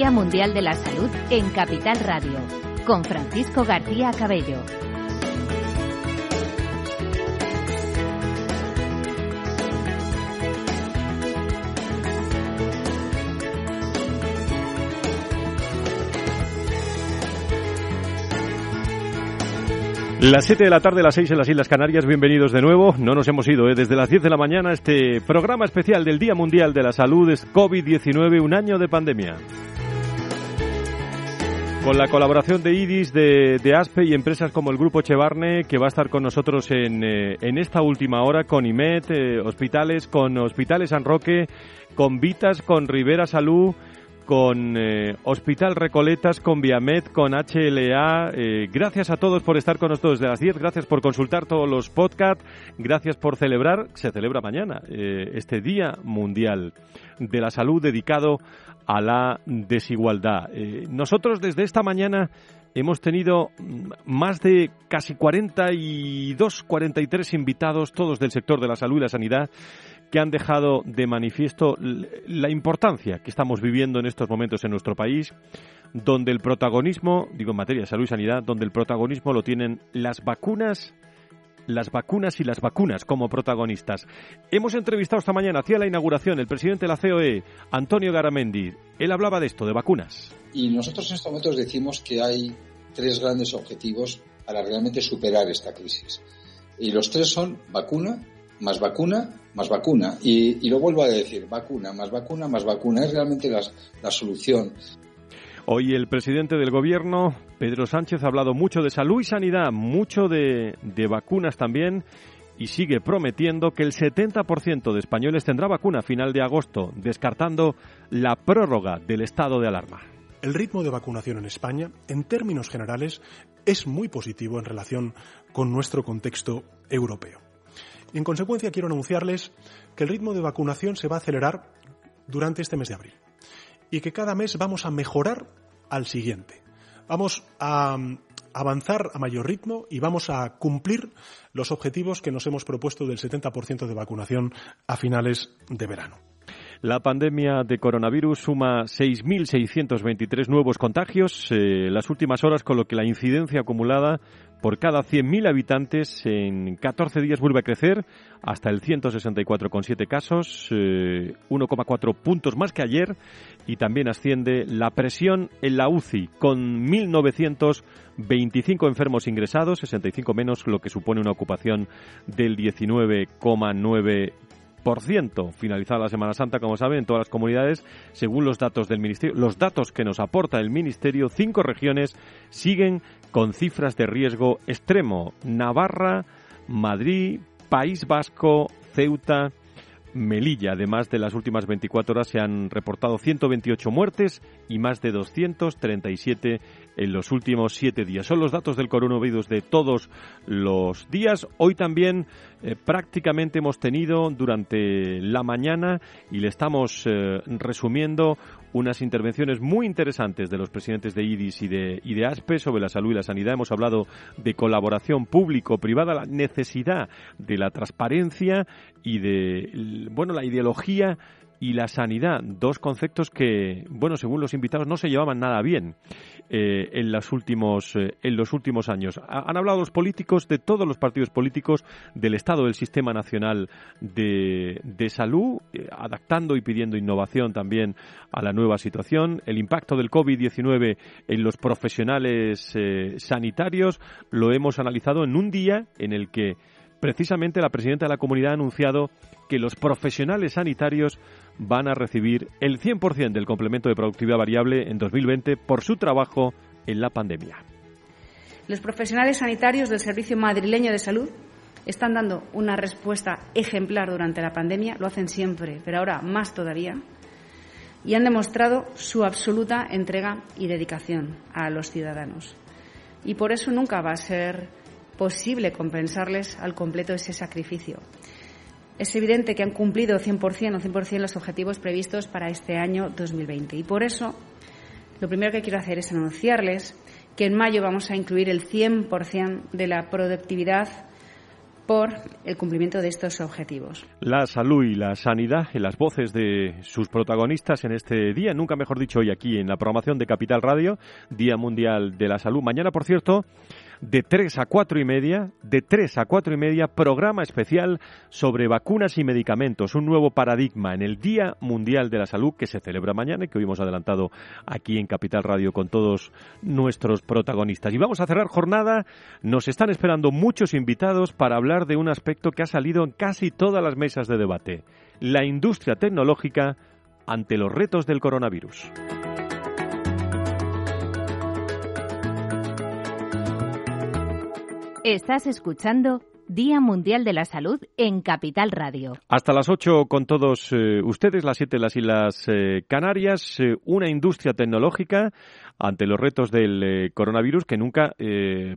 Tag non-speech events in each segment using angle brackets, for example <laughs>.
Día Mundial de la Salud en Capital Radio, con Francisco García Cabello. Las 7 de la tarde, las 6 en las Islas Canarias, bienvenidos de nuevo. No nos hemos ido, ¿eh? desde las 10 de la mañana, este programa especial del Día Mundial de la Salud es COVID-19, un año de pandemia. Con la colaboración de IDIS, de, ASPE y empresas como el Grupo Chevarne, que va a estar con nosotros en, eh, en esta última hora, con IMED, eh, hospitales, con Hospitales San Roque, con Vitas, con Rivera Salud, con eh, Hospital Recoletas, con Viamed, con HLA. Eh, gracias a todos por estar con nosotros desde las 10, gracias por consultar todos los podcasts, gracias por celebrar, se celebra mañana, este Día Mundial de la Salud dedicado a la desigualdad. nosotros desde esta mañana hemos tenido más de casi 42, 43 invitados, todos del sector de la salud y la sanidad, que han dejado de manifiesto la importancia que estamos viviendo en estos momentos en nuestro país, donde el protagonismo, digo en materia de salud y sanidad, donde el protagonismo lo tienen las vacunas las vacunas y las vacunas como protagonistas. Hemos entrevistado esta mañana, hacia la inauguración, el presidente de la COE, Antonio Garamendi. Él hablaba de esto, de vacunas. Y nosotros en estos momentos decimos que hay tres grandes objetivos para realmente superar esta crisis. Y los tres son vacuna, más vacuna, más vacuna. Y, lo vuelvo a decir, vacuna, más vacuna, más vacuna. Es realmente la, la solución. Hoy el presidente del gobierno, Pedro Sánchez, ha hablado mucho de salud y sanidad, mucho de, vacunas también y sigue prometiendo que el 70% de españoles tendrá vacuna a final de agosto, descartando la prórroga del estado de alarma. El ritmo de vacunación en España, en términos generales, es muy positivo en relación con nuestro contexto europeo. En consecuencia quiero anunciarles que el ritmo de vacunación se va a acelerar durante este mes de abril y que cada mes vamos a mejorar al siguiente. Vamos a mm, avanzar a mayor ritmo y vamos a cumplir los objetivos que nos hemos propuesto del 70% de vacunación a finales de verano. La pandemia de coronavirus suma 6.623 nuevos contagios eh, las últimas horas, con lo que la incidencia acumulada por cada 100.000 habitantes en 14 días vuelve a crecer hasta el 164,7 casos, 1,4 eh, puntos más que ayer y también asciende la presión en la UCI con 1.925 enfermos ingresados, 65 menos, lo que supone una ocupación del 19,9 por ciento. Finalizada la Semana Santa, como saben, en todas las comunidades, según los datos del Ministerio, los datos que nos aporta el Ministerio, cinco regiones siguen con cifras de riesgo extremo. Navarra, Madrid, País Vasco, Ceuta, Melilla. Además de las últimas 24 horas se han reportado 128 muertes y más de 237 en los últimos siete días. Son los datos del coronavirus de todos los días. Hoy también eh, prácticamente hemos tenido durante la mañana y le estamos eh, resumiendo unas intervenciones muy interesantes de los presidentes de IDIS y de, y de ASPE sobre la salud y la sanidad. Hemos hablado de colaboración público-privada, la necesidad de la transparencia y de bueno la ideología y la sanidad, dos conceptos que, bueno, según los invitados, no se llevaban nada bien eh, en, los últimos, eh, en los últimos años. han hablado los políticos de todos los partidos políticos del estado del sistema nacional de, de salud, eh, adaptando y pidiendo innovación también a la nueva situación. El impacto del COVID-19 en los profesionales sanitarios lo hemos analizado en un día en el que precisamente la presidenta de la comunidad ha anunciado que los profesionales sanitarios van a recibir el 100% del complemento de productividad variable en 2020 por su trabajo en la pandemia. Los profesionales sanitarios del Servicio Madrileño de Salud están dando una respuesta ejemplar durante la pandemia, lo hacen siempre, pero ahora más todavía, y han demostrado su absoluta entrega y dedicación a los ciudadanos. Y por eso nunca va a ser posible compensarles al completo ese sacrificio es evidente que han cumplido 100% o 100% los objetivos previstos para este año 2020. Y por eso, lo primero que quiero hacer es anunciarles que en mayo vamos a incluir el 100% de la productividad por el cumplimiento de estos objetivos. La salud y la sanidad en las voces de sus protagonistas en este día, nunca mejor dicho hoy aquí en la programación de Capital Radio, Día Mundial de la Salud. Mañana, por cierto, de 3 a 4 y media, de 3 a 4 y media, programa especial sobre vacunas y medicamentos, un nuevo paradigma en el Día Mundial de la Salud que se celebra mañana y que hoy hemos adelantado aquí en Capital Radio con todos nuestros protagonistas. Y vamos a cerrar jornada, nos están esperando muchos invitados para hablar de un aspecto que ha salido en casi todas las mesas de debate, la industria tecnológica ante los retos del coronavirus. Estás escuchando Día Mundial de la Salud en Capital Radio. Hasta las 8 con todos eh, ustedes, las 7 las Islas eh, Canarias, eh, una industria tecnológica ante los retos del coronavirus que nunca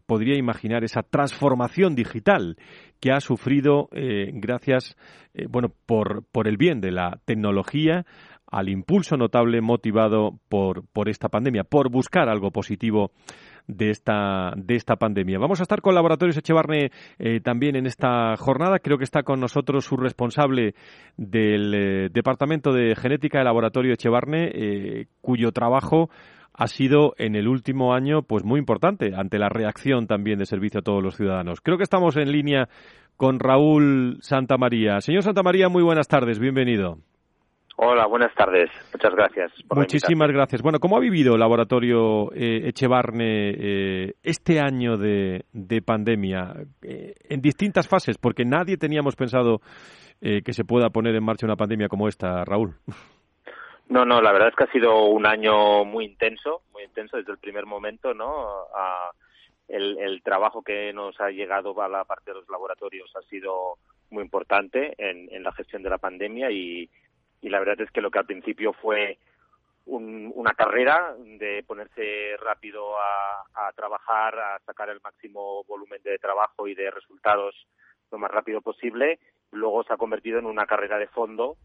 podría imaginar esa transformación digital que ha sufrido gracias, bueno, por, por el bien de la tecnología al impulso notable motivado por, por esta pandemia, por buscar algo positivo de esta, de esta pandemia. Vamos a estar con Laboratorios Echevarne eh, también en esta jornada. Creo que está con nosotros su responsable del eh, Departamento de Genética del Laboratorio Echevarne, eh, cuyo trabajo ha sido en el último año pues muy importante ante la reacción también de servicio a todos los ciudadanos. Creo que estamos en línea con Raúl Santamaría. Señor Santamaría, muy buenas tardes, bienvenido. Hola, buenas tardes. Muchas gracias. Muchísimas gracias. Bueno, ¿cómo ha vivido el laboratorio eh, Echevarne eh, este año de, pandemia eh, en distintas fases? Porque nadie teníamos pensado que se pueda poner en marcha una pandemia como esta, Raúl. No, no, la verdad es que ha sido un año muy intenso, muy intenso desde el primer momento, ¿no? el, el trabajo que nos ha llegado a la parte de los laboratorios ha sido muy importante en, en la gestión de la pandemia y, y la verdad es que lo que al principio fue una carrera de ponerse rápido a, trabajar, a sacar el máximo volumen de trabajo y de resultados lo más rápido posible, luego se ha convertido en una carrera de fondo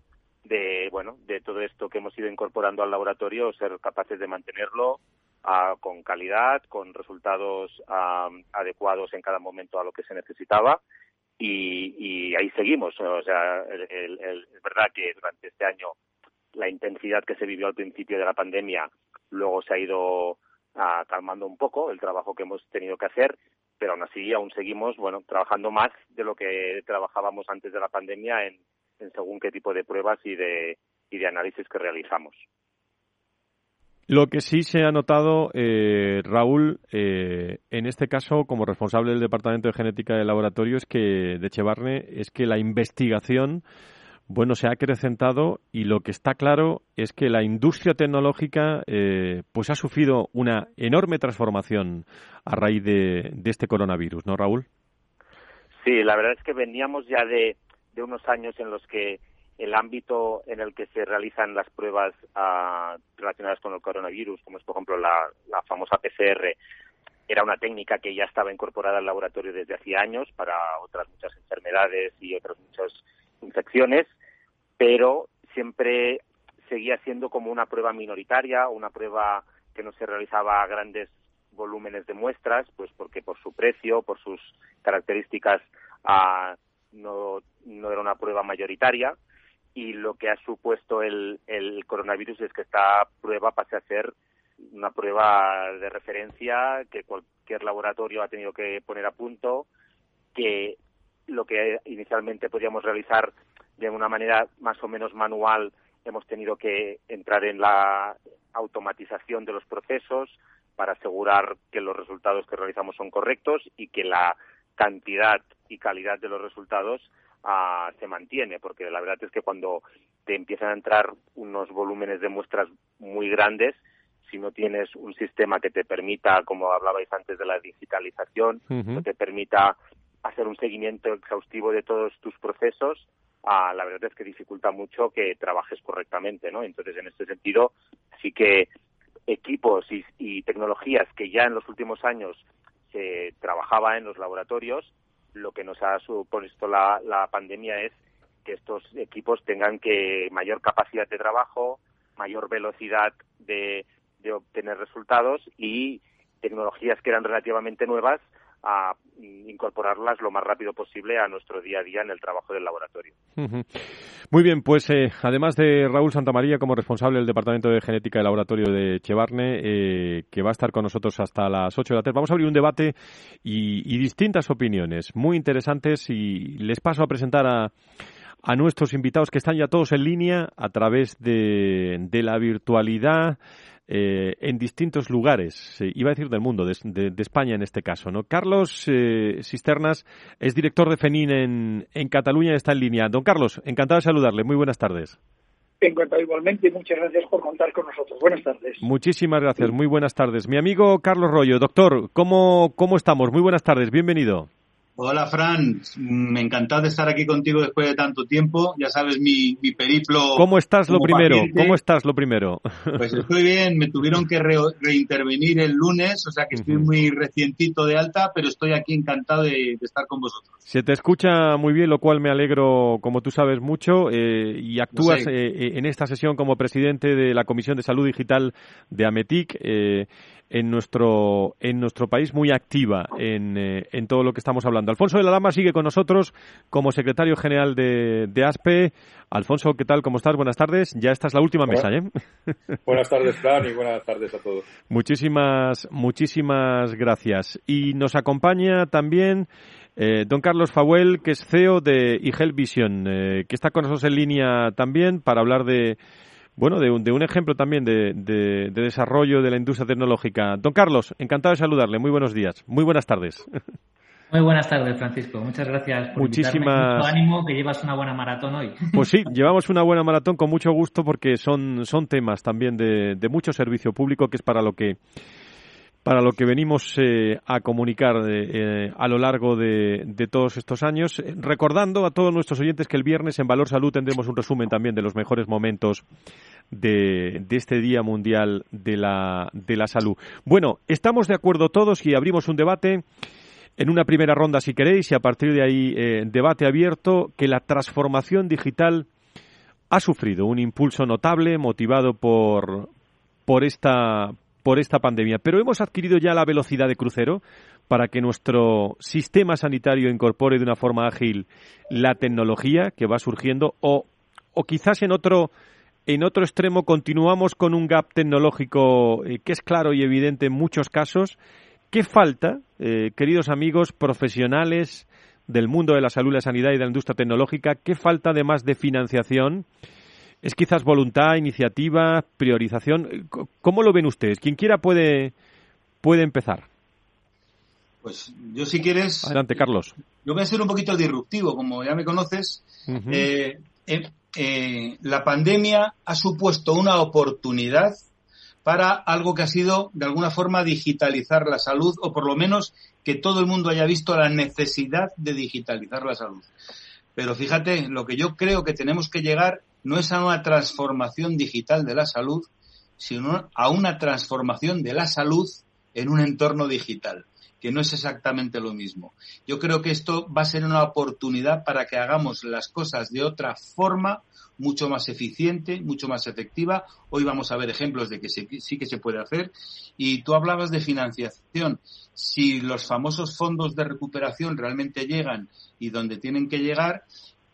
de bueno de todo esto que hemos ido incorporando al laboratorio, ser capaces de mantenerlo ah, con calidad, con resultados ah, adecuados en cada momento a lo que se necesitaba y, ahí seguimos. O sea, es verdad que durante este año la intensidad que se vivió al principio de la pandemia luego se ha ido ah, calmando un poco el trabajo que hemos tenido que hacer, pero aún así aún seguimos bueno trabajando más de lo que trabajábamos antes de la pandemia en, en según qué tipo de pruebas y de, y de análisis que realizamos. Lo que sí se ha notado, eh, Raúl, eh, en este caso, como responsable del Departamento de Genética del Laboratorio, es que, de Chevarne, es que la investigación, bueno, se ha acrecentado y lo que está claro es que la industria tecnológica, eh, pues ha sufrido una enorme transformación a raíz de, de, este coronavirus, ¿no, Raúl? Sí, la verdad es que veníamos ya de, de unos años en los que el ámbito en el que se realizan las pruebas ah, relacionadas con el coronavirus, como es por ejemplo la, famosa PCR, era una técnica que ya estaba incorporada al laboratorio desde hacía años para otras muchas enfermedades y otras muchas infecciones, pero siempre seguía siendo como una prueba minoritaria, una prueba que no se realizaba a grandes volúmenes de muestras, pues porque por su precio, por sus características, no, no era una prueba mayoritaria y lo que ha supuesto el, coronavirus es que esta prueba pase a ser una prueba de referencia que cualquier laboratorio ha tenido que poner a punto, que lo que inicialmente podíamos realizar de una manera más o menos manual, hemos tenido que entrar en la automatización de los procesos para asegurar que los resultados que realizamos son correctos y que la cantidad y calidad de los resultados se mantiene, porque la verdad es que cuando te empiezan a entrar unos volúmenes de muestras muy grandes, si no tienes un sistema que te permita, como hablabais antes de la digitalización, que te permita hacer un seguimiento exhaustivo de todos tus procesos, ah, la verdad es que dificulta mucho que trabajes correctamente, ¿no? Entonces, en este sentido, sí que equipos y, y tecnologías que ya en los últimos años se trabajaba en los laboratorios, lo que nos ha supuesto la, la pandemia es que estos equipos tengan que mayor capacidad de trabajo, mayor velocidad de, de obtener resultados y tecnologías que eran relativamente nuevas a incorporarlas lo más rápido posible a nuestro día a día en el trabajo del laboratorio. Muy bien, pues eh, además de Raúl Santamaría como responsable del Departamento de Genética del Laboratorio de Chevarne, eh, que va a estar con nosotros hasta las 8 de la tarde, vamos a abrir un debate y, y distintas opiniones muy interesantes y les paso a presentar a a nuestros invitados que están ya todos en línea a través de, de la virtualidad eh, en distintos lugares, eh, iba a decir del mundo, de, España en este caso. ¿no? Carlos eh, Cisternas es director de FENIN en, en Cataluña y está en línea. Don Carlos, encantado de saludarle. Muy buenas tardes. Encantado igualmente y muchas gracias por contar con nosotros. Buenas tardes. Muchísimas gracias, muy buenas tardes. Mi amigo Carlos Rollo, doctor, ¿cómo, cómo estamos? Muy buenas tardes, bienvenido. Hola Fran, me encantado de estar aquí contigo después de tanto tiempo. Ya sabes mi, mi periplo. ¿Cómo estás lo primero? ¿Cómo estás lo primero? Pues estoy bien, me tuvieron que reintervenir el lunes, o sea que estoy muy recientito de alta, pero estoy aquí encantado de, estar con vosotros. Se te escucha muy bien, lo cual me alegro, como tú sabes, mucho, eh, y actúas eh, eh, en esta sesión como presidente de la Comisión de Salud Digital de AMETIC. Eh, en nuestro, en nuestro país muy activa en, eh, en todo lo que estamos hablando. Alfonso de la Lama sigue con nosotros como secretario general de, de ASPE. Alfonso, ¿qué tal? ¿Cómo estás? Buenas tardes. Ya esta es la última mesa, ¿eh? <laughs> Buenas tardes, Fran, y buenas tardes a todos. Muchísimas, muchísimas gracias. Y nos acompaña también eh, don Carlos Fawel, que es CEO de eHealth Vision, eh, que está con nosotros en línea también para hablar de bueno, de un, de un ejemplo también de, de, desarrollo de la industria tecnológica. Don Carlos, encantado de saludarle. Muy buenos días. Muy buenas tardes. <laughs> Muy buenas tardes, Francisco. Muchas gracias por Muchísimas... Mucho ánimo que llevas una buena maratón hoy. <laughs> Pues sí, llevamos una buena maratón con mucho gusto porque son, son temas también de, de mucho servicio público que es para lo que para lo que venimos eh, a comunicar eh, eh, a lo largo de, de, todos estos años, recordando a todos nuestros oyentes que el viernes en Valor Salud tendremos un resumen también de los mejores momentos de, de este Día Mundial de la, de la Salud. Bueno, estamos de acuerdo todos y abrimos un debate en una primera ronda, si queréis, y a partir de ahí debate abierto, que la transformación digital ha sufrido un impulso notable motivado por, por esta por esta pandemia, pero hemos adquirido ya la velocidad de crucero para que nuestro sistema sanitario incorpore de una forma ágil la tecnología que va surgiendo o, o quizás en otro en otro extremo continuamos con un gap tecnológico eh, que es claro y evidente en muchos casos. ¿Qué falta, eh, queridos amigos profesionales del mundo de la salud, la sanidad y de la industria tecnológica? ¿Qué falta además de financiación? ¿Es quizás voluntad, iniciativa, priorización? ¿Cómo lo ven ustedes? Quien quiera puede, puede empezar. Pues yo si quieres... Adelante, Carlos. Yo voy a ser un poquito disruptivo, como ya me conoces. Eh, eh, eh, la pandemia ha supuesto una oportunidad para algo que ha sido, de alguna forma, digitalizar la salud, o por lo menos que todo el mundo haya visto la necesidad de digitalizar la salud. Pero fíjate, lo que yo creo que tenemos que llegar no es a una transformación digital de la salud, sino a una transformación de la salud en un entorno digital, que no es exactamente lo mismo. Yo creo que esto va a ser una oportunidad para que hagamos las cosas de otra forma, mucho más eficiente, mucho más efectiva. Hoy vamos a ver ejemplos de que sí que se puede hacer. Y tú hablabas de financiación. Si los famosos fondos de recuperación realmente llegan y donde tienen que llegar,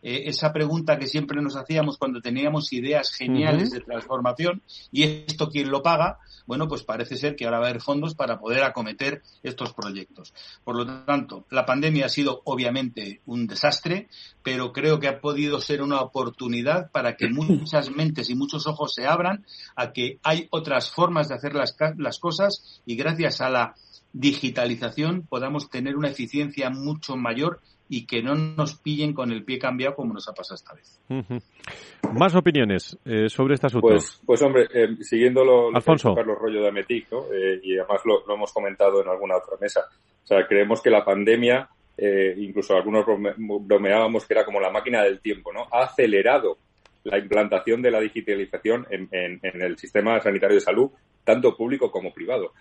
eh, esa pregunta que siempre nos hacíamos cuando teníamos ideas geniales de transformación, ¿y esto quién lo paga? Bueno, pues parece ser que ahora va a haber fondos para poder acometer estos proyectos. Por lo tanto, la pandemia ha sido obviamente un desastre, pero creo que ha podido ser una oportunidad para que <laughs> muchas mentes y muchos ojos se abran a que hay otras formas de hacer las, las cosas y gracias a la digitalización podamos tener una eficiencia mucho mayor y que no nos pillen con el pie cambiado como nos ha pasado esta vez. Más opiniones eh, sobre este asunto. Pues, pues hombre, eh, siguiendo lo, lo Alfonso. Carlos Rollo de Ametic, ¿no? Eh, y además lo, hemos comentado en alguna otra mesa. O sea, creemos que la pandemia, incluso algunos bromeábamos que era como la máquina del tiempo, ¿no? Ha acelerado la implantación de la digitalización en, en el sistema sanitario de salud, tanto público como privado.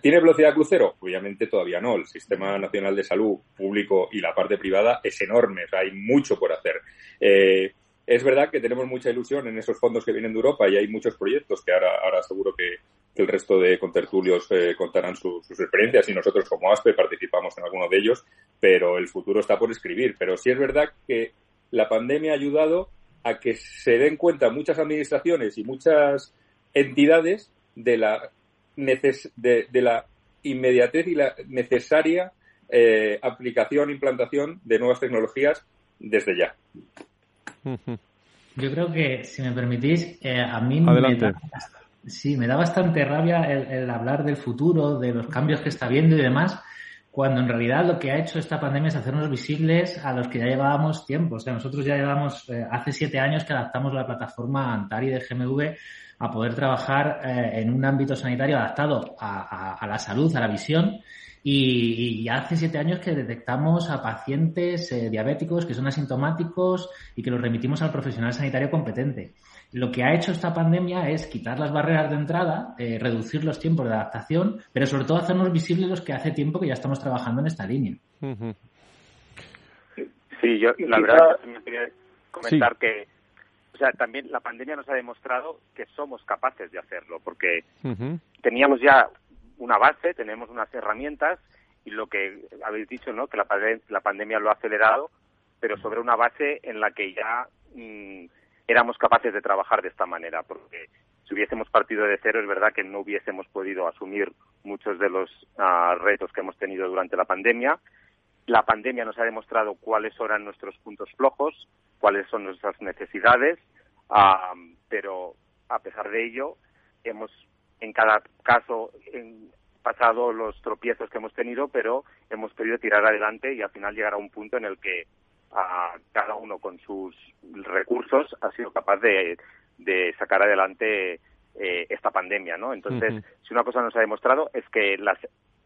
¿Tiene velocidad crucero? Obviamente todavía no. El Sistema Nacional de Salud público y la parte privada es enorme. hay mucho por hacer. Eh, es verdad que tenemos mucha ilusión en esos fondos que vienen de Europa y hay muchos proyectos que ahora, ahora seguro que, el resto de contertulios eh, contarán sus experiencias y nosotros como ASPE participamos en alguno de ellos, pero el futuro está por escribir. Pero sí es verdad que la pandemia ha ayudado a que se den cuenta muchas administraciones y muchas entidades de la, de, la inmediatez y la necesaria eh, aplicación, implantación de nuevas tecnologías desde ya. Yo creo que, si me permitís, eh, a mí me da, sí, me da bastante rabia el, hablar del futuro, de los cambios que está viendo y demás, cuando en realidad lo que ha hecho esta pandemia es hacernos visibles a los que ya llevábamos tiempo. O sea, nosotros ya llevamos eh, hace siete años que adaptamos la plataforma Antari de GMV a poder trabajar eh, en un ámbito sanitario adaptado a, la salud, a la visión. Y, hace siete años que detectamos a pacientes eh, diabéticos que son asintomáticos y que los remitimos al profesional sanitario competente. Lo que ha hecho esta pandemia es quitar las barreras de entrada, eh, reducir los tiempos de adaptación, pero sobre todo hacernos visibles los que hace tiempo que ya estamos trabajando en esta línea. Sí, yo la verdad me quería comentar que o sea, también la pandemia nos ha demostrado que somos capaces de hacerlo, porque teníamos ya una base, tenemos unas herramientas y lo que habéis dicho, ¿no? Que la, la pandemia lo ha acelerado, pero sobre una base en la que ya mm, éramos capaces de trabajar de esta manera, porque si hubiésemos partido de cero es verdad que no hubiésemos podido asumir muchos de los ah, retos que hemos tenido durante la pandemia. La pandemia nos ha demostrado cuáles eran nuestros puntos flojos, cuáles son nuestras necesidades, ah, pero a pesar de ello hemos en cada caso pasado los tropiezos que hemos tenido, pero hemos podido tirar adelante y al final llegar a un punto en el que a cada uno con sus recursos ha sido capaz de, de sacar adelante eh, esta pandemia, ¿no? Entonces, si una cosa nos ha demostrado es que las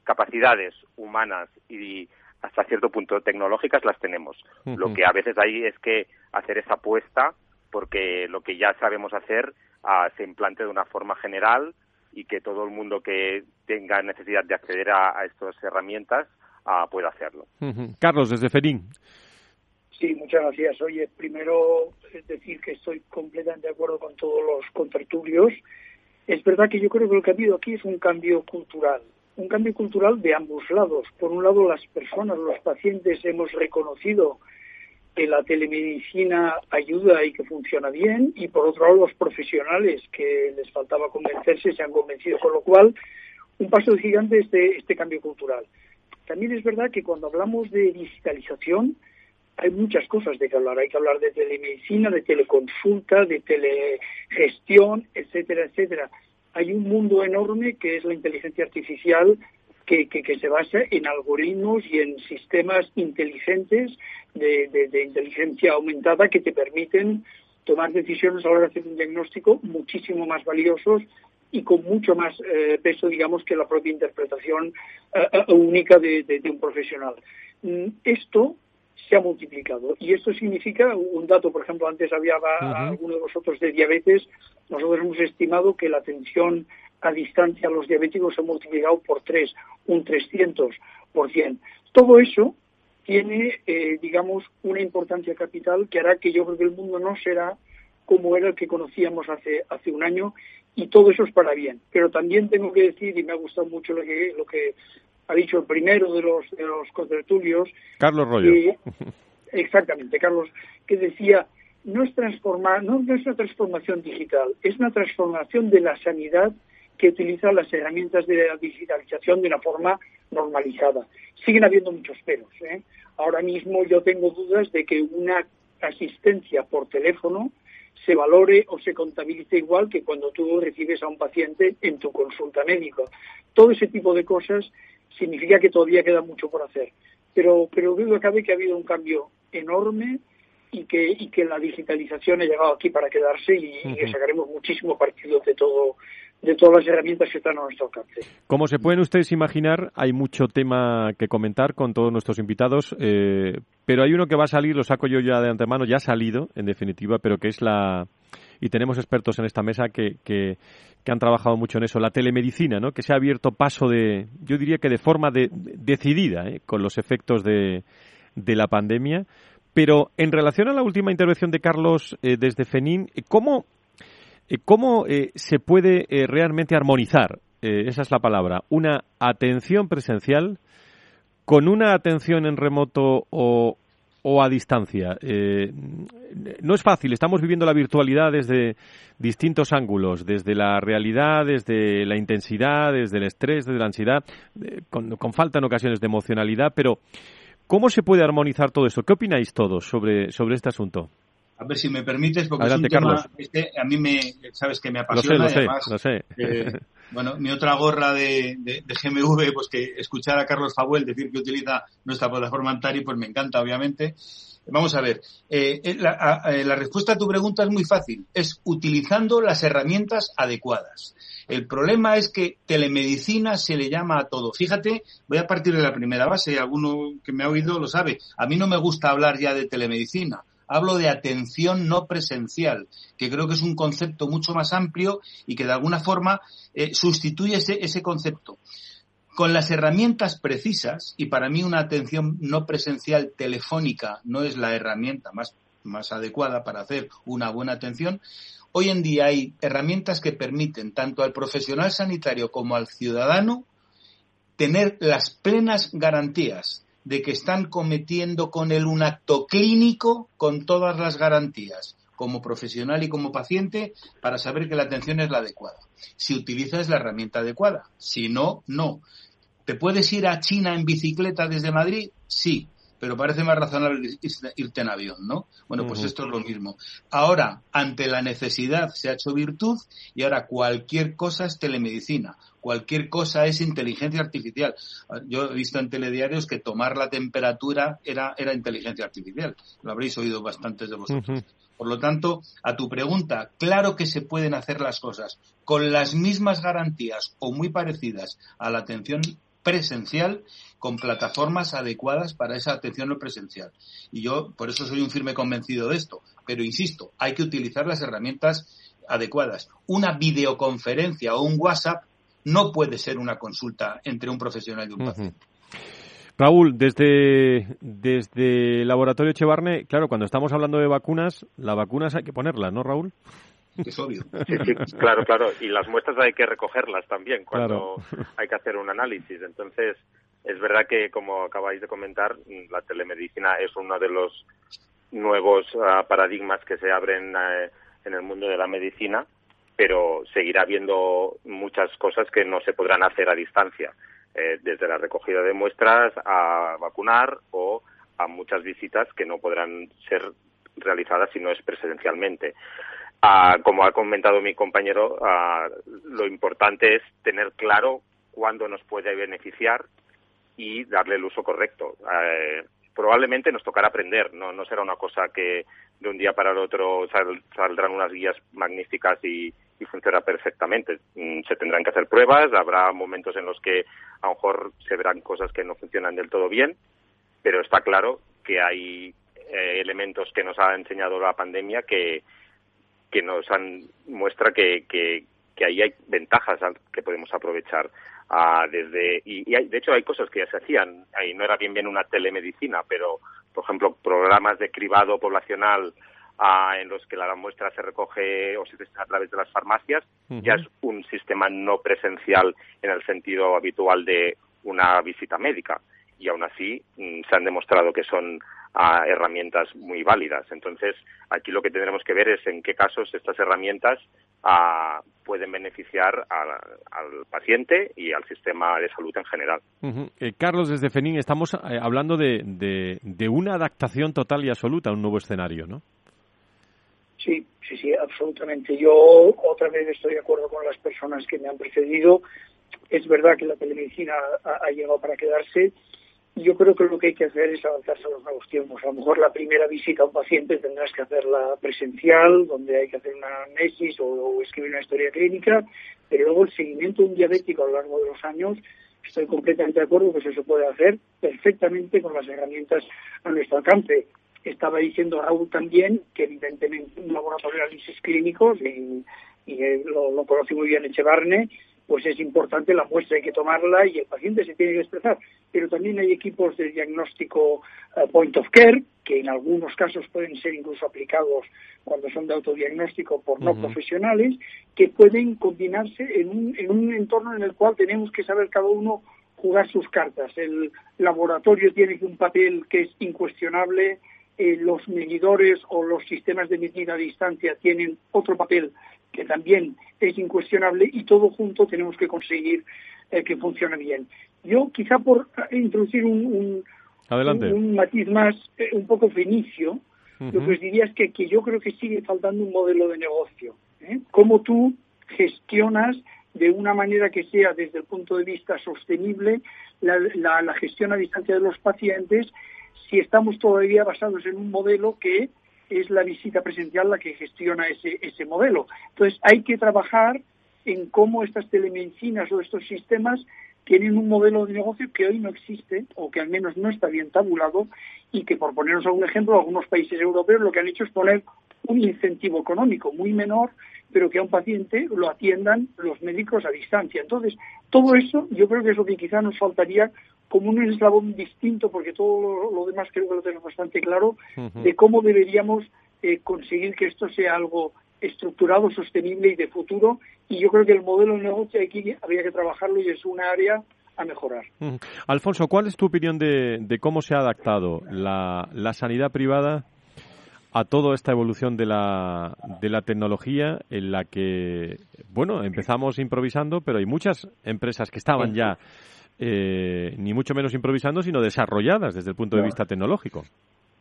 capacidades humanas y hasta cierto punto tecnológicas las tenemos. Lo que a veces hay es que hacer esa apuesta porque lo que ya sabemos hacer ah, se implante de una forma general y que todo el mundo que tenga necesidad de acceder a, estas herramientas ah, pueda hacerlo. Carlos, desde Ferín. Sí, muchas gracias. Oye, primero es decir que estoy completamente de acuerdo con todos los contertulios. Es verdad que yo creo que lo que ha habido aquí es un cambio cultural, un cambio cultural de ambos lados. Por un lado, las personas, los pacientes, hemos reconocido que la telemedicina ayuda y que funciona bien, y por otro lado, los profesionales que les faltaba convencerse se han convencido, con lo cual, un paso gigante este, este cambio cultural. También es verdad que cuando hablamos de digitalización, hay muchas cosas de que hablar. Hay que hablar de telemedicina, de teleconsulta, de telegestión, etcétera, etcétera. Hay un mundo enorme que es la inteligencia artificial que, que, se basa en algoritmos y en sistemas inteligentes de, de, inteligencia aumentada que te permiten tomar decisiones a la hora de hacer un diagnóstico muchísimo más valiosos y con mucho más eh, peso, digamos, que la propia interpretación eh, eh, única de, de, un profesional. Mm, esto se ha multiplicado. Y esto significa, un dato, por ejemplo, antes había alguno de vosotros de diabetes, nosotros hemos estimado que la atención a distancia a los diabéticos se ha multiplicado por tres, un 300%. Todo eso tiene, eh, digamos, una importancia capital que hará que yo creo que el mundo no será como era el que conocíamos hace, hace un año y todo eso es para bien. Pero también tengo que decir, y me ha gustado mucho lo que, lo que ha dicho el primero de los, de los contertulios. Carlos Rollo. exactamente, Carlos, que decía, no es, transformar, no, es una transformación digital, es una transformación de la sanidad que utiliza las herramientas de la digitalización de una forma normalizada. Siguen habiendo muchos peros. ¿eh? Ahora mismo yo tengo dudas de que una asistencia por teléfono se valore o se contabilice igual que cuando tú recibes a un paciente en tu consulta médica. Todo ese tipo de cosas significa que todavía queda mucho por hacer. Pero, pero dudo cabe que ha habido un cambio enorme y que, y que la digitalización ha llegado aquí para quedarse y, que sacaremos muchísimo partido de todo de todas las herramientas que están a nuestro alcance. Como se pueden ustedes imaginar, hay mucho tema que comentar con todos nuestros invitados, eh, pero hay uno que va a salir, lo saco yo ya de antemano, ya ha salido, en definitiva, pero que es la... Y tenemos expertos en esta mesa que, que, han trabajado mucho en eso, la telemedicina, ¿no? que se ha abierto paso de, yo diría que de forma de, decidida, ¿eh? con los efectos de, de, la pandemia. Pero en relación a la última intervención de Carlos eh, desde FENIN, ¿cómo, ¿Cómo se puede realmente armonizar, esa es la palabra, una atención presencial con una atención en remoto o, o a distancia. Eh, no es fácil, estamos viviendo la virtualidad desde distintos ángulos, desde la realidad, desde la intensidad, desde el estrés, desde la ansiedad, eh, con, falta en ocasiones de emocionalidad, pero ¿cómo se puede armonizar todo esto? ¿Qué opináis todos sobre, sobre este asunto? A ver si me permites, porque es un tema este, a mí me, sabes que me apasiona. Lo sé, lo sé, eh, <laughs> bueno, mi otra gorra de, de, GMV, pues que escuchar a Carlos Fabuel decir que utiliza nuestra plataforma Antari, pues me encanta, obviamente. Vamos a ver, eh, eh, la, la, respuesta a tu pregunta es muy fácil, es utilizando las herramientas adecuadas. El problema es que telemedicina se le llama a todo. Fíjate, voy a partir de la primera base, alguno que me ha oído lo sabe. A mí no me gusta hablar ya de telemedicina hablo de atención no presencial, que creo que es un concepto mucho más amplio y que de alguna forma eh, sustituye ese, ese concepto. Con las herramientas precisas, y para mí una atención no presencial telefónica no es la herramienta más, más adecuada para hacer una buena atención, hoy en día hay herramientas que permiten tanto al profesional sanitario como al ciudadano tener las plenas garantías de que están cometiendo con él un acto clínico con todas las garantías, como profesional y como paciente, para saber que la atención es la adecuada. Si utilizas la herramienta adecuada. Si no, no. ¿Te puedes ir a China en bicicleta desde Madrid? Sí pero parece más razonable irte en avión, ¿no? Bueno, pues esto es lo mismo. Ahora, ante la necesidad se ha hecho virtud y ahora cualquier cosa es telemedicina, cualquier cosa es inteligencia artificial. Yo he visto en telediarios que tomar la temperatura era, era inteligencia artificial. Lo habréis oído bastantes de vosotros. Por lo tanto, a tu pregunta, claro que se pueden hacer las cosas con las mismas garantías o muy parecidas a la atención presencial con plataformas adecuadas para esa atención no presencial. Y yo por eso soy un firme convencido de esto. Pero insisto, hay que utilizar las herramientas adecuadas. Una videoconferencia o un WhatsApp no puede ser una consulta entre un profesional y un paciente. Raúl, desde, desde el Laboratorio Echevarne, claro, cuando estamos hablando de vacunas, las vacunas hay que ponerlas, ¿no, Raúl? Es obvio. <laughs> claro, claro. Y las muestras hay que recogerlas también cuando <laughs> hay que hacer un análisis. Entonces, es verdad que, como acabáis de comentar, la telemedicina es uno de los nuevos ah, paradigmas que se abren eh, en el mundo de la medicina, pero seguirá habiendo muchas cosas que no se podrán hacer a distancia, eh, desde la recogida de muestras a vacunar o a muchas visitas que no podrán ser realizadas si no es presencialmente. Ah, como ha comentado mi compañero, ah, lo importante es tener claro cuándo nos puede beneficiar y darle el uso correcto. Eh, probablemente nos tocará aprender, no, no será una cosa que de un día para el otro saldrán unas guías magníficas y, y funcionará perfectamente. Mm, se tendrán que hacer pruebas, habrá momentos en los que a lo mejor se verán cosas que no funcionan del todo bien, pero está claro que hay eh, elementos que nos ha enseñado la pandemia que, que nos han, muestra que, que, que ahí hay ventajas que podemos aprovechar desde y, de hecho hay cosas que ya se hacían. Ahí no era bien bien una telemedicina pero por ejemplo programas de cribado poblacional en los que la muestra se recoge o se testa a través de las farmacias ya es un sistema no presencial en el sentido habitual de una visita médica. Y aún así mm, se han demostrado que son herramientas muy válidas. Entonces, aquí lo que tendremos que ver es en qué casos estas herramientas pueden beneficiar al paciente y al sistema de salud en general. Eh, Carlos, desde FENIN estamos eh, hablando de, de, una adaptación total y absoluta a un nuevo escenario, ¿no? Sí, sí, sí, absolutamente. Yo otra vez estoy de acuerdo con las personas que me han precedido. Es verdad que la telemedicina ha llegado para quedarse yo creo que lo que hay que hacer es avanzarse a los nuevos tiempos. A lo mejor la primera visita a un paciente tendrás que hacerla presencial, donde hay que hacer una análisis o, escribir una historia clínica, pero luego el seguimiento de un diabético a lo largo de los años, estoy completamente de acuerdo que eso se puede hacer perfectamente con las herramientas a nuestro alcance. Estaba diciendo Raúl también que evidentemente un laboratorio de análisis clínicos, y, lo, lo conoce muy bien Echevarne, pues es importante la muestra, hay que tomarla y el paciente se tiene que expresar. Pero también hay equipos de diagnóstico eh, point of care, que en algunos casos pueden ser incluso aplicados cuando son de autodiagnóstico por no profesionales, que pueden combinarse en un, en un entorno en el cual tenemos que saber cada uno jugar sus cartas. El laboratorio tiene un papel que es incuestionable, eh, los medidores o los sistemas de medida a distancia tienen otro papel que también es incuestionable y todo junto tenemos que conseguir eh, que funcione bien. Yo quizá por introducir un, un, matiz más eh, un poco fenicio, lo que os diría es que, que, yo creo que sigue faltando un modelo de negocio. ¿eh? Cómo tú gestionas de una manera que sea desde el punto de vista sostenible la, la, la gestión a distancia de los pacientes si estamos todavía basados en un modelo que es la visita presencial la que gestiona ese, ese modelo. Entonces, hay que trabajar en cómo estas telemedicinas o estos sistemas tienen un modelo de negocio que hoy no existe o que al menos no está bien tabulado y que, por ponernos algún ejemplo, algunos países europeos lo que han hecho es poner un incentivo económico muy menor, pero que a un paciente lo atiendan los médicos a distancia. Entonces, todo eso yo creo que es lo que quizá nos faltaría como un eslabón distinto, porque todo lo, demás creo que lo tenemos bastante claro, de cómo deberíamos eh, conseguir que esto sea algo estructurado, sostenible y de futuro. Y yo creo que el modelo de negocio aquí habría que trabajarlo y es una área a mejorar. Alfonso, ¿cuál es tu opinión de, cómo se ha adaptado la, la sanidad privada a toda esta evolución de la, de la tecnología en la que, bueno, empezamos improvisando, pero hay muchas empresas que estaban ya eh, ni mucho menos improvisando, sino desarrolladas desde el punto de vista tecnológico.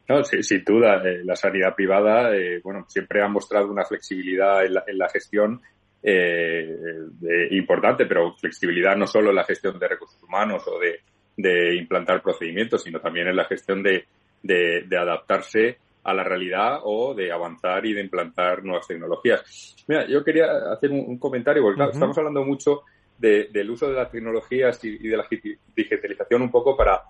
No, sin duda, eh, la sanidad privada, eh, bueno, siempre ha mostrado una flexibilidad en la, en la gestión importante, pero flexibilidad no solo en la gestión de recursos humanos o de, de implantar procedimientos, sino también en la gestión de, de, adaptarse a la realidad o de avanzar y de implantar nuevas tecnologías. Mira, yo quería hacer un, comentario, porque estamos hablando mucho del uso de las tecnologías y, de la digitalización un poco para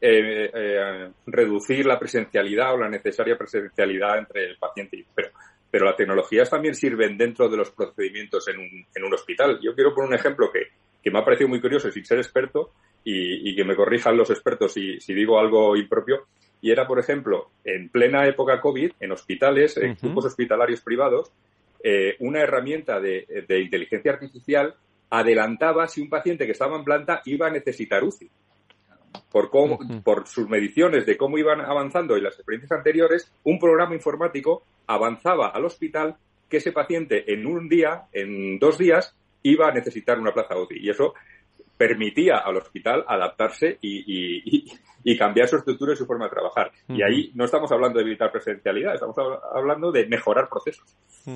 eh, eh, reducir la presencialidad o la necesaria presencialidad entre el paciente y pero pero las tecnologías también sirven dentro de los procedimientos en un, en un hospital. Yo quiero poner un ejemplo que, que me ha parecido muy curioso sin ser experto y, y que me corrijan los expertos si, si, digo algo impropio. Y era, por ejemplo, en plena época COVID, en hospitales, en grupos hospitalarios privados, eh, una herramienta de, de inteligencia artificial adelantaba si un paciente que estaba en planta iba a necesitar UCI. Por, cómo, por sus mediciones de cómo iban avanzando en las experiencias anteriores, un programa informático avanzaba al hospital que ese paciente en un día, en dos días, iba a necesitar una plaza UCI. Y eso permitía al hospital adaptarse y, cambiar su estructura y su forma de trabajar. Y ahí no estamos hablando de evitar presencialidad, estamos hablando de mejorar procesos.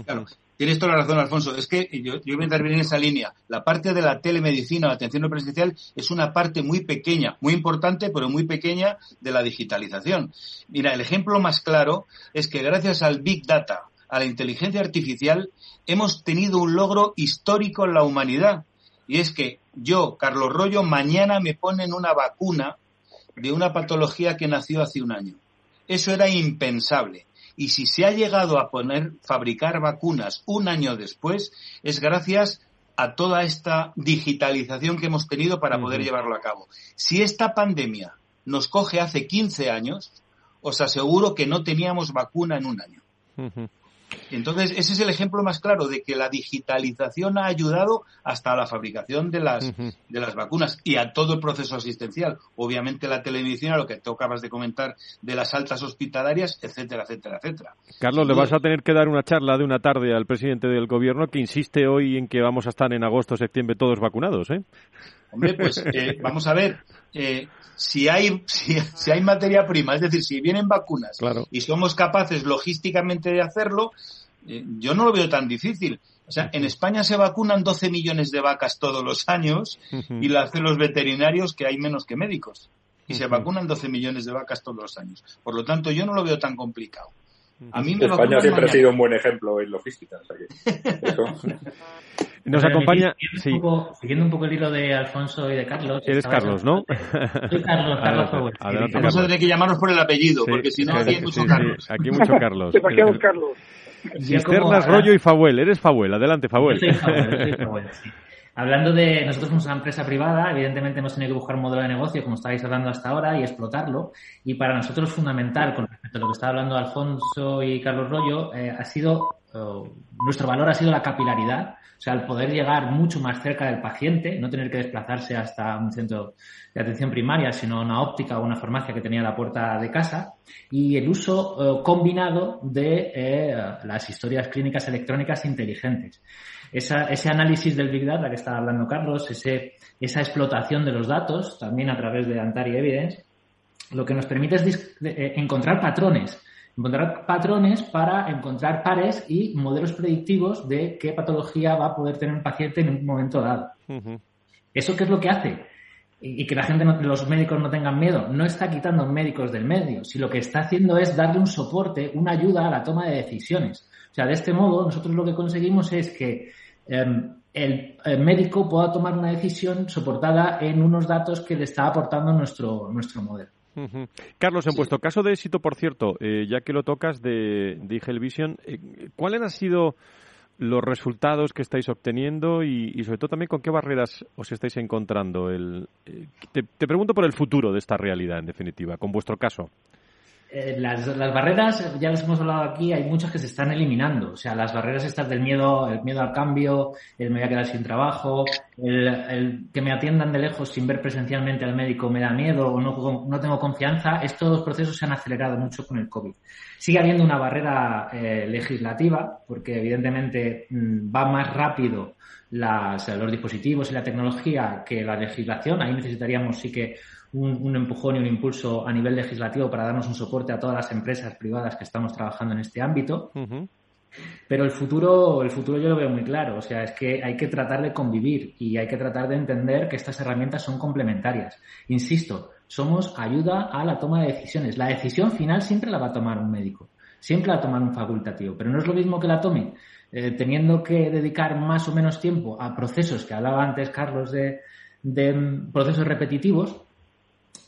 Claro, tienes toda la razón, Alfonso. Es que yo, yo voy a intervenir en esa línea. La parte de la telemedicina, la atención presencial, es una parte muy pequeña, muy importante, pero muy pequeña de la digitalización. Mira, el ejemplo más claro es que gracias al Big Data, a la inteligencia artificial, hemos tenido un logro histórico en la humanidad y es que yo, Carlos Rollo, mañana me ponen una vacuna de una patología que nació hace un año. Eso era impensable. Y si se ha llegado a poner, fabricar vacunas un año después, es gracias a toda esta digitalización que hemos tenido para poder llevarlo a cabo. Si esta pandemia nos coge hace 15 años, os aseguro que no teníamos vacuna en un año. Entonces, ese es el ejemplo más claro de que la digitalización ha ayudado hasta a la fabricación de las, de las vacunas y a todo el proceso asistencial. Obviamente la telemedicina, lo que tú acabas de comentar de las altas hospitalarias, etcétera, etcétera, etcétera. Carlos, le vas a tener que dar una charla de una tarde al presidente del gobierno que insiste hoy en que vamos a estar en agosto, septiembre todos vacunados, ¿eh? Hombre, pues eh, <laughs> vamos a ver. Eh, si hay, si, hay materia prima, es decir, si vienen vacunas y somos capaces logísticamente de hacerlo, yo no lo veo tan difícil. O sea, en España se vacunan 12 millones de vacas todos los años y lo hacen los veterinarios que hay menos que médicos. Y se vacunan 12 millones de vacas todos los años. Por lo tanto, yo no lo veo tan complicado. A mí España siempre ha sido un buen ejemplo en logística. Nos acompaña. siguiendo un poco el hilo de Alfonso y de Carlos. Eres Carlos, ¿no? <laughs> Soy Carlos, <laughs> Carlos Vamos a tener que llamarnos por el apellido, porque si no, aquí hay mucho <laughs> Carlos. aquí mucho Carlos. Cisternas, Rollo y Fabuel. Eres Fabuel. Adelante, Fabuel. Yo soy Fabuel, soy Fabuel sí. Hablando de, nosotros somos una empresa privada, evidentemente hemos tenido que buscar un modelo de negocio, como estáis hablando hasta ahora, y explotarlo. Y para nosotros fundamental, con respecto a lo que está hablando Alfonso y Carlos Rollo, eh, ha sido, nuestro valor ha sido la capilaridad, o sea, el poder llegar mucho más cerca del paciente, no tener que desplazarse hasta un centro de atención primaria, sino una óptica o una farmacia que tenía la puerta de casa, y el uso eh, combinado de eh, las historias clínicas electrónicas inteligentes ese análisis del Big Data que estaba hablando Carlos, ese, esa explotación de los datos, también a través de Antari Evidence, lo que nos permite es eh, encontrar patrones. Encontrar patrones para encontrar pares y modelos predictivos de qué patología va a poder tener un paciente en un momento dado. ¿Eso qué es lo que hace? y que la gente, los médicos no tengan miedo, no está quitando médicos del medio, si lo que está haciendo es darle un soporte, una ayuda a la toma de decisiones. O sea, de este modo, nosotros lo que conseguimos es que Em, el, médico pueda tomar una decisión soportada en unos datos que le está aportando nuestro, nuestro modelo. Carlos, en vuestro caso de éxito, por cierto, eh, ya que lo tocas de, de Vision, eh, ¿cuáles han sido los resultados que estáis obteniendo y, sobre todo también con qué barreras os estáis encontrando? El, eh, te, pregunto por el futuro de esta realidad, en definitiva, con vuestro caso. Eh, las, las, barreras, ya les hemos hablado aquí, hay muchas que se están eliminando. O sea, las barreras estas del miedo, el miedo al cambio, el me voy a quedar sin trabajo, el, que me atiendan de lejos sin ver presencialmente al médico me da miedo o no, no tengo confianza, estos procesos se han acelerado mucho con el COVID. Sigue habiendo una barrera eh, legislativa, porque evidentemente mm, va más rápido las, los dispositivos y la tecnología que la legislación. Ahí necesitaríamos sí que un, empujón y un impulso a nivel legislativo para darnos un soporte a todas las empresas privadas que estamos trabajando en este ámbito. Pero el futuro, el futuro yo lo veo muy claro. O sea, es que hay que tratar de convivir y hay que tratar de entender que estas herramientas son complementarias. Insisto, somos ayuda a la toma de decisiones. La decisión final siempre la va a tomar un médico, siempre la va a tomar un facultativo, pero no es lo mismo que la tome eh, teniendo que dedicar más o menos tiempo a procesos que hablaba antes Carlos de, de mm, procesos repetitivos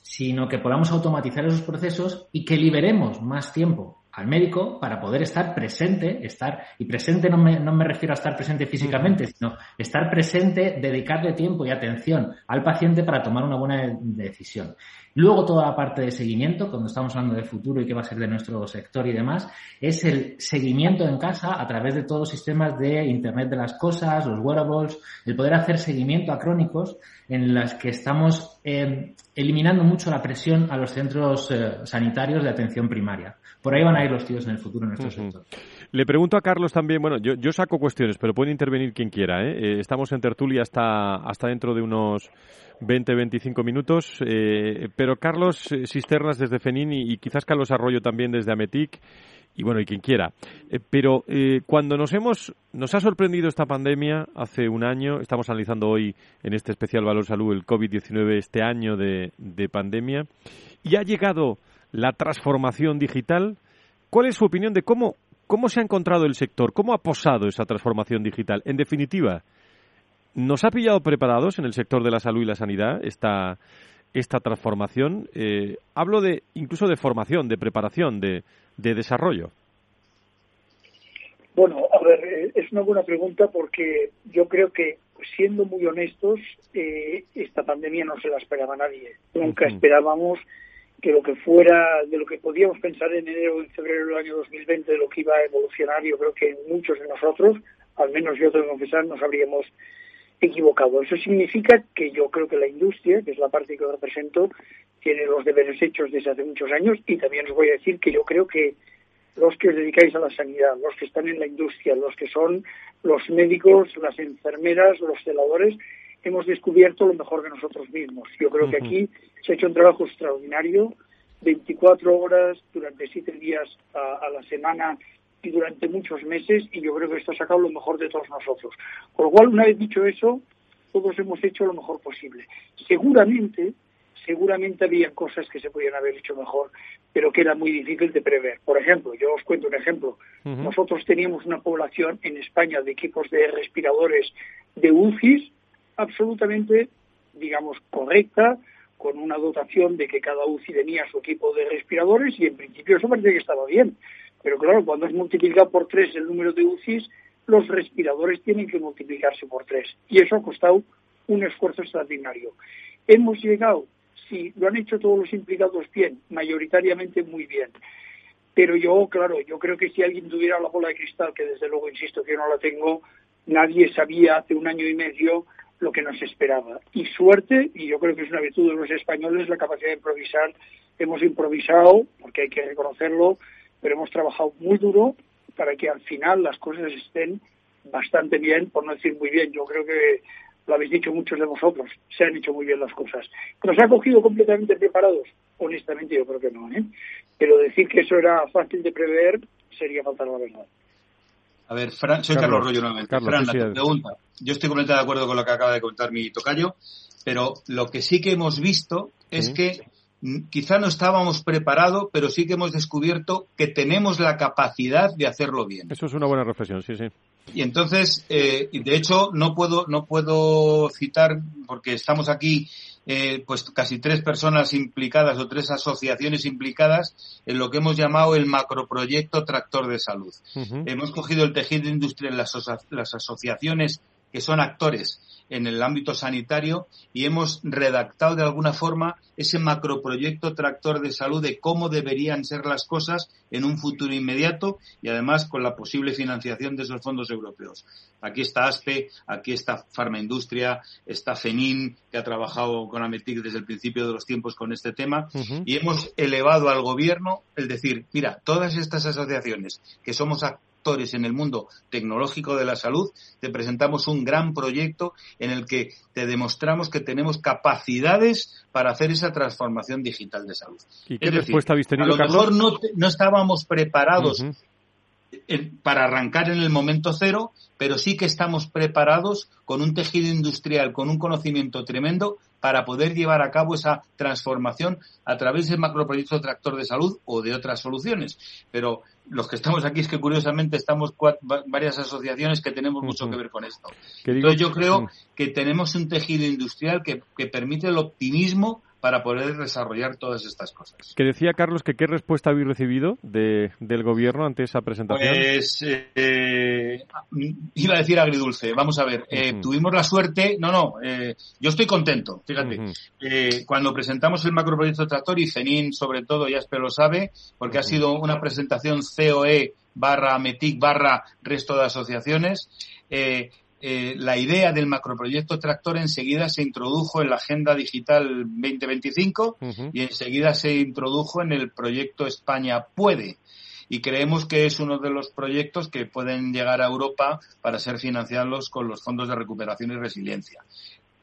sino que podamos automatizar esos procesos y que liberemos más tiempo al médico para poder estar presente, estar, y presente no me, no me refiero a estar presente físicamente, sino estar presente, dedicarle tiempo y atención al paciente para tomar una buena decisión. Luego toda la parte de seguimiento, cuando estamos hablando de futuro y qué va a ser de nuestro sector y demás, es el seguimiento en casa a través de todos los sistemas de Internet de las Cosas, los wearables, el poder hacer seguimiento a crónicos en las que estamos eh, eliminando mucho la presión a los centros eh, sanitarios de atención primaria. Por ahí van a ir los tíos en el futuro en nuestro sector. Le pregunto a Carlos también, bueno, yo, yo saco cuestiones, pero puede intervenir quien quiera. ¿eh? estamos en tertulia hasta, hasta dentro de unos 20-25 minutos. Eh, pero Carlos eh, Cisternas desde FENIN y, quizás Carlos Arroyo también desde Ametic y bueno, y quien quiera. Eh, pero cuando nos hemos, nos ha sorprendido esta pandemia hace un año, estamos analizando hoy en este especial Valor Salud el COVID-19, este año de, de, pandemia, y ha llegado la transformación digital. ¿Cuál es su opinión de cómo, cómo se ha encontrado el sector? ¿Cómo ha posado esa transformación digital? En definitiva, ¿Nos ha pillado preparados en el sector de la salud y la sanidad esta, esta transformación? Eh, hablo de incluso de formación, de preparación, de, de desarrollo. Bueno, a ver, eh, es una buena pregunta porque yo creo que, siendo muy honestos, eh, esta pandemia no se la esperaba nadie. Nunca esperábamos que lo que fuera, de lo que podíamos pensar en enero o en febrero del año 2020, de lo que iba a evolucionar, yo creo que muchos de nosotros, al menos yo tengo que confesar, nos habríamos equivocado. Eso significa que yo creo que la industria, que es la parte que represento, tiene los deberes hechos desde hace muchos años y también os voy a decir que yo creo que los que os dedicáis a la sanidad, los que están en la industria, los que son los médicos, las enfermeras, los celadores, hemos descubierto lo mejor de nosotros mismos. Yo creo que aquí se ha hecho un trabajo extraordinario, 24 horas durante 7 días a la semana y durante muchos meses y yo creo que esto ha sacado lo mejor de todos nosotros. Con lo cual, una vez dicho eso, todos hemos hecho lo mejor posible. Seguramente, seguramente había cosas que se podían haber hecho mejor, pero que era muy difícil de prever. Por ejemplo, yo os cuento un ejemplo. Nosotros teníamos una población en España de equipos de respiradores de UCIs absolutamente, digamos, correcta, con una dotación de que cada UCI tenía su equipo de respiradores y en principio eso parecía que estaba bien. Pero claro, cuando es multiplicado por tres el número de UCIs, los respiradores tienen que multiplicarse por tres. Y eso ha costado un esfuerzo extraordinario. Hemos llegado, si lo han hecho todos los implicados bien, mayoritariamente muy bien. Pero yo, claro, yo creo que si alguien tuviera la bola de cristal, que desde luego insisto que no la tengo, nadie sabía hace un año y medio lo que nos esperaba. Y suerte, y yo creo que es una virtud de los españoles, la capacidad de improvisar. Hemos improvisado, porque hay que reconocerlo, pero hemos trabajado muy duro para que al final las cosas estén bastante bien, por no decir muy bien. Yo creo que lo habéis dicho muchos de vosotros, se han hecho muy bien las cosas. ¿Nos ha cogido completamente preparados? Honestamente yo creo que no, ¿eh? Pero decir que eso era fácil de prever sería faltar la verdad. A ver, Fran, soy Carlos, Rollo nuevamente. Fran, la pregunta. Yo estoy completamente de acuerdo con lo que acaba de contar mi tocayo, pero lo que sí que hemos visto es que quizá no estábamos preparados, pero sí que hemos descubierto que tenemos la capacidad de hacerlo bien. Eso es una buena reflexión, sí, sí. Y entonces, eh, de hecho, no puedo, no puedo citar, porque estamos aquí, eh, pues casi tres personas implicadas o tres asociaciones implicadas en lo que hemos llamado el macroproyecto Tractor de Salud. Hemos cogido el tejido industrial, las, las asociaciones que son actores en el ámbito sanitario y hemos redactado de alguna forma ese macroproyecto tractor de salud de cómo deberían ser las cosas en un futuro inmediato y además con la posible financiación de esos fondos europeos. Aquí está ASPE, aquí está Farmaindustria, está FENIN, que ha trabajado con Ametic desde el principio de los tiempos con este tema, y hemos elevado al gobierno el decir, mira, todas estas asociaciones que somos en el mundo tecnológico de la salud, te presentamos un gran proyecto en el que te demostramos que tenemos capacidades para hacer esa transformación digital de salud. ¿Y qué respuesta habéis tenido, A lo mejor no, estábamos preparados para arrancar en el momento cero, pero sí que estamos preparados con un tejido industrial, con un conocimiento tremendo para poder llevar a cabo esa transformación a través del macroproyecto tractor de salud o de otras soluciones. Pero los que estamos aquí es que curiosamente estamos varias asociaciones que tenemos mucho que ver con esto. Entonces yo creo que tenemos un tejido industrial que, que permite el optimismo para poder desarrollar todas estas cosas. Que decía Carlos que qué respuesta habéis recibido de, del gobierno ante esa presentación. Pues eh, iba a decir agridulce. Vamos a ver, eh, tuvimos la suerte. No, no. Eh, yo estoy contento. Fíjate, cuando presentamos el macroproyecto Tractor y Cenin, sobre todo, ya espero lo sabe, porque ha sido una presentación COE barra METIC barra resto de asociaciones. Eh, eh, la idea del macroproyecto Tractor enseguida se introdujo en la Agenda Digital 2025 y enseguida se introdujo en el proyecto España Puede. Y creemos que es uno de los proyectos que pueden llegar a Europa para ser financiados con los fondos de recuperación y resiliencia.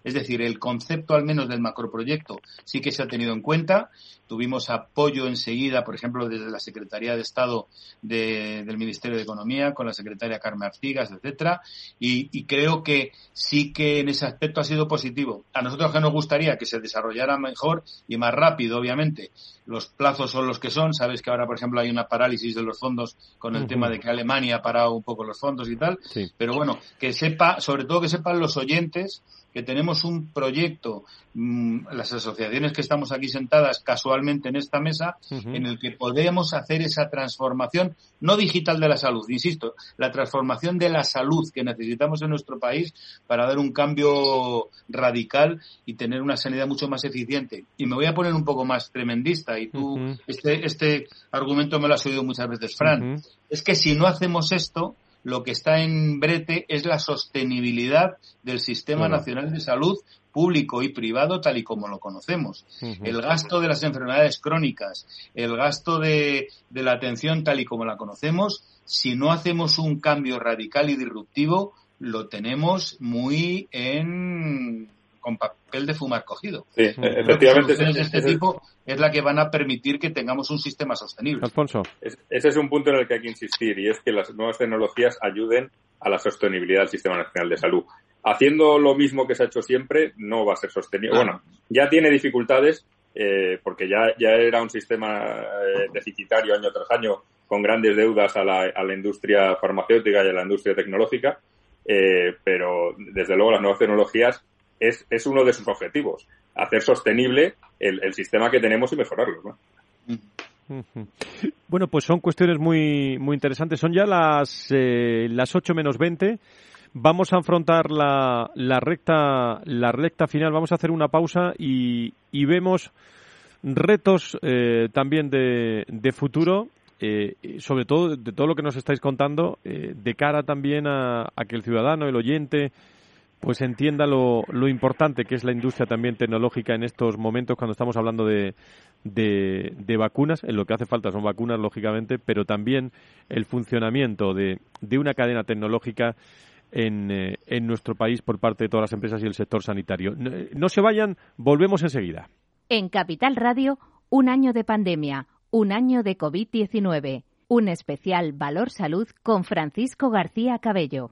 Es decir, el concepto al menos del macroproyecto sí que se ha tenido en cuenta. Tuvimos apoyo enseguida, por ejemplo, desde la Secretaría de Estado del Ministerio de Economía, con la secretaria Carmen Artigas, etcétera, y, creo que sí que en ese aspecto ha sido positivo. A nosotros que nos gustaría que se desarrollara mejor y más rápido, obviamente. Los plazos son los que son. Sabes que ahora, por ejemplo, hay una parálisis de los fondos con el tema de que Alemania ha parado un poco los fondos y tal. Pero bueno, que sepa, sobre todo que sepan los oyentes que tenemos un proyecto, mm, las asociaciones que estamos aquí sentadas casualmente en esta mesa, en el que podemos hacer esa transformación, no digital de la salud, insisto, la transformación de la salud que necesitamos en nuestro país para dar un cambio radical y tener una sanidad mucho más eficiente. Y me voy a poner un poco más tremendista, y tú, este, este argumento me lo has oído muchas veces, Fran. Es que si no hacemos esto, lo que está en brete es la sostenibilidad del Sistema Nacional de Salud público y privado tal y como lo conocemos. El gasto de las enfermedades crónicas, el gasto de, de la atención tal y como la conocemos, si no hacemos un cambio radical y disruptivo, lo tenemos muy en con papel de fumar cogido. Sí, efectivamente. de este tipo es la que van a permitir que tengamos un sistema sostenible. Alfonso. ese es un punto en el que hay que insistir y es que las nuevas tecnologías ayuden a la sostenibilidad del Sistema Nacional de Salud. Haciendo lo mismo que se ha hecho siempre no va a ser sostenible. Bueno, ya tiene dificultades eh, porque ya, ya era un sistema eh, deficitario año tras año con grandes deudas a la, a la industria farmacéutica y a la industria tecnológica, eh, pero desde luego las nuevas tecnologías es, es uno de sus objetivos, hacer sostenible el, el sistema que tenemos y mejorarlo. ¿no? Bueno, pues son cuestiones muy, muy interesantes. Son ya las, eh, las 8 menos 20. Vamos a afrontar la, la, recta, la recta final. Vamos a hacer una pausa y, y vemos retos eh, también de, de futuro, eh, sobre todo de todo lo que nos estáis contando, eh, de cara también a, a, que el ciudadano, el oyente, pues entienda lo, lo, importante que es la industria también tecnológica en estos momentos cuando estamos hablando de, de, vacunas. En lo que hace falta son vacunas, lógicamente, pero también el funcionamiento de, de una cadena tecnológica en, eh, en, nuestro país por parte de todas las empresas y el sector sanitario. No, no se vayan, volvemos enseguida. En Capital Radio, un año de pandemia, un año de COVID-19. Un especial Valor Salud con Francisco García Cabello.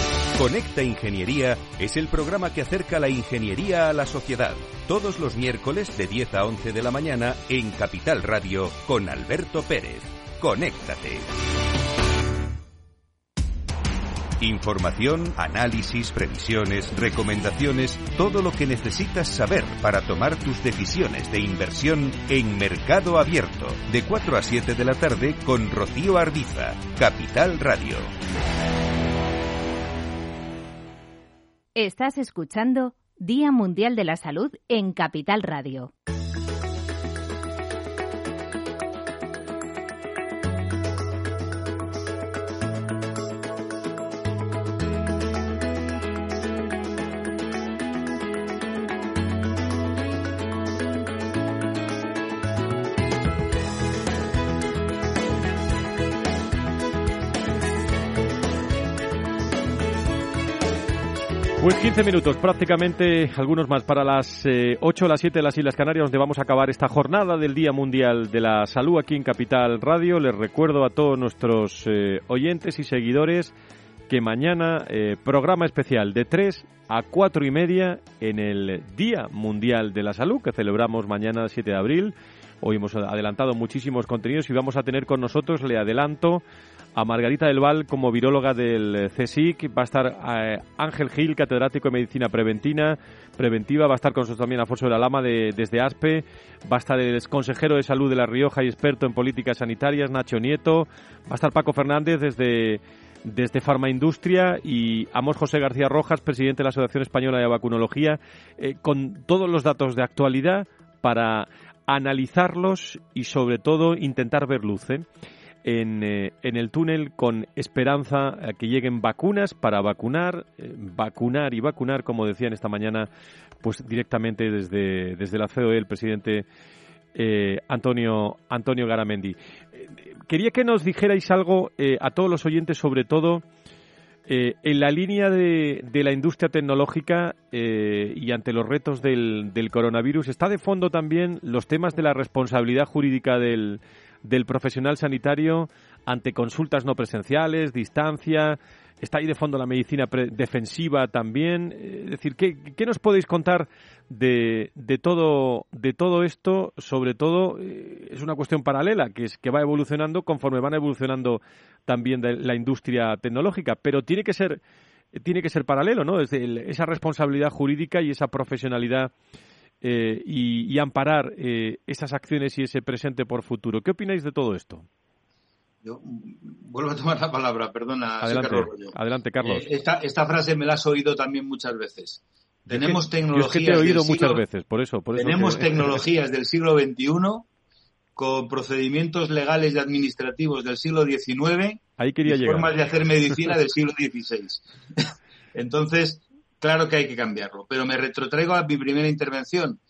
Conecta Ingeniería es el programa que acerca la ingeniería a la sociedad. Todos los miércoles de 10 a 11 de la mañana en Capital Radio con Alberto Pérez. Conéctate. Información, análisis, previsiones, recomendaciones, todo lo que necesitas saber para tomar tus decisiones de inversión en Mercado Abierto, de 4 a 7 de la tarde con Rocío Ardiza, Capital Radio. Estás escuchando Día Mundial de la Salud en Capital Radio. Pues 15 minutos, prácticamente algunos más para las eh, 8 o las 7 de las Islas Canarias, donde vamos a acabar esta jornada del Día Mundial de la Salud aquí en Capital Radio. Les recuerdo a todos nuestros eh, oyentes y seguidores que mañana eh, programa especial de 3 a 4 y media en el Día Mundial de la Salud que celebramos mañana 7 de abril. Hoy hemos adelantado muchísimos contenidos y vamos a tener con nosotros, le adelanto, a Margarita del Val como viróloga del CSIC, va a estar eh, Ángel Gil, catedrático de Medicina Preventina, Preventiva, va a estar con nosotros también Afonso de la Lama de, desde ASPE, va a estar el consejero de Salud de La Rioja y experto en políticas sanitarias, Nacho Nieto, va a estar Paco Fernández desde desde Farmaindustria y Amos José García Rojas, presidente de la Asociación Española de Vacunología, eh, con todos los datos de actualidad para analizarlos y sobre todo intentar ver luz. ¿eh? En, eh, en, el túnel con esperanza a que lleguen vacunas para vacunar, eh, vacunar y vacunar, como decían esta mañana, pues directamente desde, desde la COE el presidente eh, Antonio, Antonio Garamendi. quería que nos dijerais algo a todos los oyentes, sobre todo en la línea de, de la industria tecnológica y ante los retos del, del coronavirus. Está de fondo también los temas de la responsabilidad jurídica del del profesional sanitario ante consultas no presenciales, distancia, está ahí de fondo la medicina defensiva también. Es decir, ¿qué, ¿qué, nos podéis contar de, de, todo, de todo esto? Sobre todo, eh, es una cuestión paralela, que, es, que va evolucionando conforme van evolucionando también de la industria tecnológica, pero tiene que ser, tiene que ser paralelo, ¿no? Desde esa responsabilidad jurídica y esa profesionalidad eh, y, y, amparar eh, esas acciones y ese presente por futuro. ¿Qué opináis de todo esto? Yo vuelvo a tomar la palabra, perdona. Adelante, Carlos adelante Carlos. Eh, esta, esta, frase me la has oído también muchas veces. Tenemos tecnologías. Yo es que te he oído muchas siglo, veces, por eso. Por eso tenemos que... <laughs> tecnologías del siglo XXI con procedimientos legales y administrativos del siglo XIX Ahí quería y llegar. formas de hacer medicina del siglo XVI. <laughs> Entonces, claro que hay que cambiarlo. Pero me retrotraigo a mi primera intervención.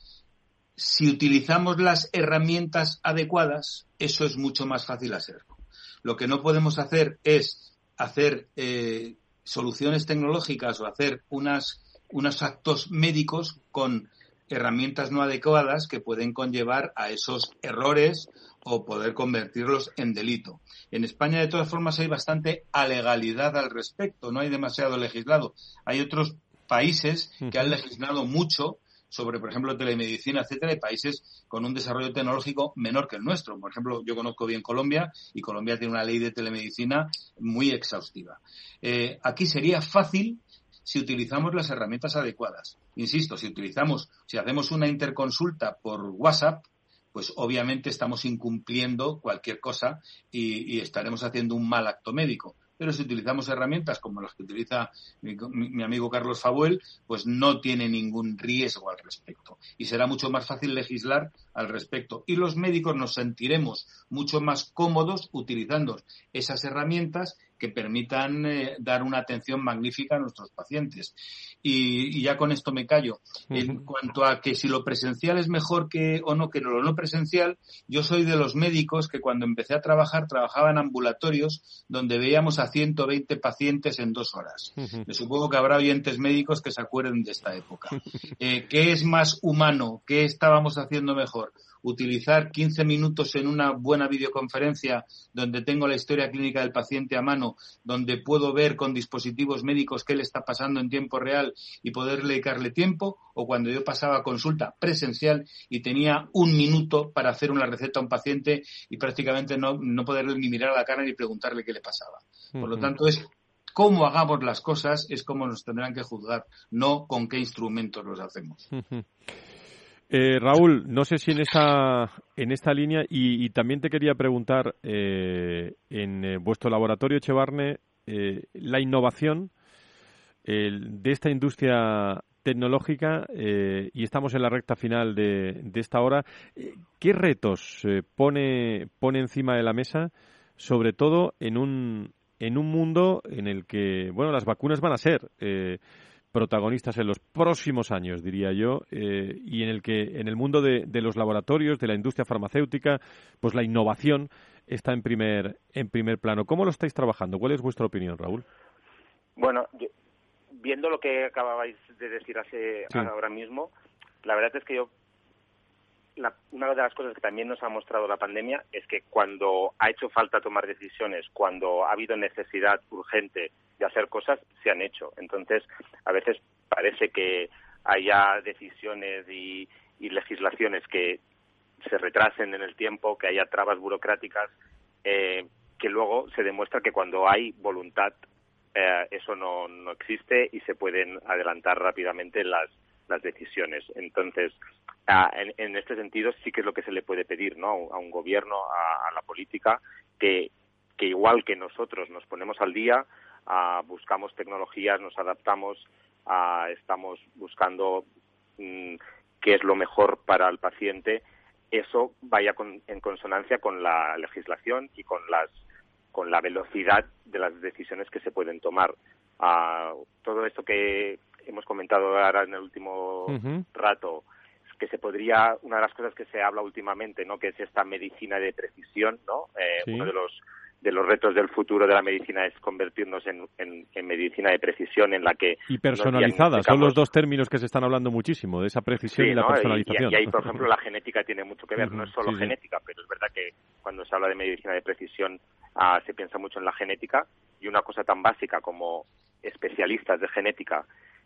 Si utilizamos las herramientas adecuadas, eso es mucho más fácil hacerlo. Lo que no podemos hacer es hacer eh, soluciones tecnológicas o hacer unas, unos actos médicos con herramientas no adecuadas que pueden conllevar a esos errores o poder convertirlos en delito. En España, de todas formas, hay bastante alegalidad al respecto, no hay demasiado legislado. Hay otros países que han legislado mucho sobre, por ejemplo, telemedicina, etcétera, de países con un desarrollo tecnológico menor que el nuestro. Por ejemplo, yo conozco bien Colombia y Colombia tiene una ley de telemedicina muy exhaustiva. Eh, aquí sería fácil si utilizamos las herramientas adecuadas. Insisto, si utilizamos, si hacemos una interconsulta por WhatsApp, pues obviamente estamos incumpliendo cualquier cosa y, y, estaremos haciendo un mal acto médico pero si utilizamos herramientas como las que utiliza mi, amigo Carlos Fabuel, pues no tiene ningún riesgo al respecto. Y será mucho más fácil legislar al respecto. Y los médicos nos sentiremos mucho más cómodos utilizando esas herramientas que permitan eh, dar una atención magnífica a nuestros pacientes. Y, ya con esto me callo. En cuanto a que si lo presencial es mejor que o no que lo no presencial, yo soy de los médicos que cuando empecé a trabajar trabajaba en ambulatorios donde veíamos a 120 pacientes en dos horas. Me supongo que habrá oyentes médicos que se acuerden de esta época. <laughs> Eh, ¿Qué es más humano? ¿Qué estábamos haciendo mejor? Utilizar 15 minutos en una buena videoconferencia donde tengo la historia clínica del paciente a mano, donde puedo ver con dispositivos médicos qué le está pasando en tiempo real y poder dedicarle tiempo, o cuando yo pasaba consulta presencial y tenía un minuto para hacer una receta a un paciente y prácticamente no, no poderle ni mirar a la cara ni preguntarle qué le pasaba. Por lo tanto, es cómo hagamos las cosas es como nos tendrán que juzgar, no con qué instrumentos los hacemos. Eh, Raúl, no sé si en esta, en esta línea, y, también te quería preguntar, eh, en eh, vuestro laboratorio Echevarne, la innovación de esta industria tecnológica, y estamos en la recta final de, de esta hora, ¿qué retos pone, pone encima de la mesa, sobre todo en un, en un mundo en el que, bueno, las vacunas van a ser protagonistas en los próximos años, diría yo, eh, y en el que en el mundo de, los laboratorios, de la industria farmacéutica, pues la innovación está en primer en primer plano. ¿Cómo lo estáis trabajando? ¿Cuál es vuestra opinión, Raúl? Bueno, viendo lo que acababais de decir hace ahora mismo, la verdad es que yo una de las cosas que también nos ha mostrado la pandemia es que cuando ha hecho falta tomar decisiones, cuando ha habido necesidad urgente de hacer cosas, se han hecho. Entonces, a veces parece que haya decisiones y, legislaciones que se retrasen en el tiempo, que haya trabas burocráticas, eh, que luego se demuestra que cuando hay voluntad eh, eso no, no existe y se pueden adelantar rápidamente las, las decisiones. Entonces, en, este sentido sí que es lo que se le puede pedir ¿no? a un gobierno, a, la política, que, que, igual que nosotros nos ponemos al día, buscamos tecnologías, nos adaptamos, estamos buscando mm, qué es lo mejor para el paciente, eso vaya en consonancia con la legislación y con las con la velocidad de las decisiones que se pueden tomar. todo esto que hemos comentado ahora en el último rato, que se podría, una de las cosas que se habla últimamente, ¿no? que es esta medicina de precisión, ¿no? Eh, uno de los de los retos del futuro de la medicina es convertirnos en, en, medicina de precisión en la que... Y personalizada, son los dos términos que se están hablando muchísimo, de esa precisión y la personalización. Y, ahí, por ejemplo, la genética tiene mucho que ver, no es solo genética, pero es verdad que cuando se habla de medicina de precisión ah, se piensa mucho en la genética y una cosa tan básica como especialistas de genética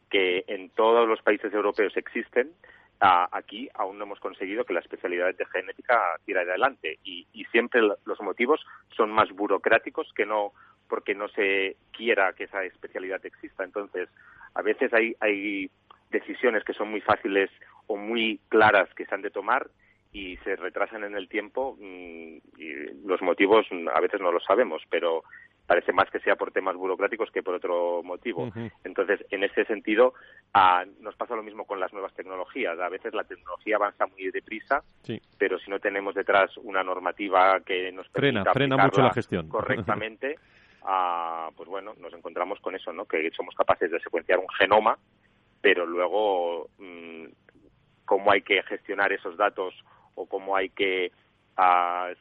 que en todos los países europeos existen, aquí aún no hemos conseguido que la especialidad de genética tire adelante y, siempre los motivos son más burocráticos que no porque no se quiera que esa especialidad exista. Entonces, a veces hay, hay decisiones que son muy fáciles o muy claras que se han de tomar y se retrasan en el tiempo mm, y los motivos a veces no los sabemos, pero parece más que sea por temas burocráticos que por otro motivo. Entonces, en ese sentido, ah, nos pasa lo mismo con las nuevas tecnologías. A veces la tecnología avanza muy deprisa, pero si no tenemos detrás una normativa que nos permita frena, mucho la gestión correctamente, <laughs> ah, pues bueno, nos encontramos con eso, ¿no? Que somos capaces de secuenciar un genoma, pero luego mm, cómo hay que gestionar esos datos o cómo hay que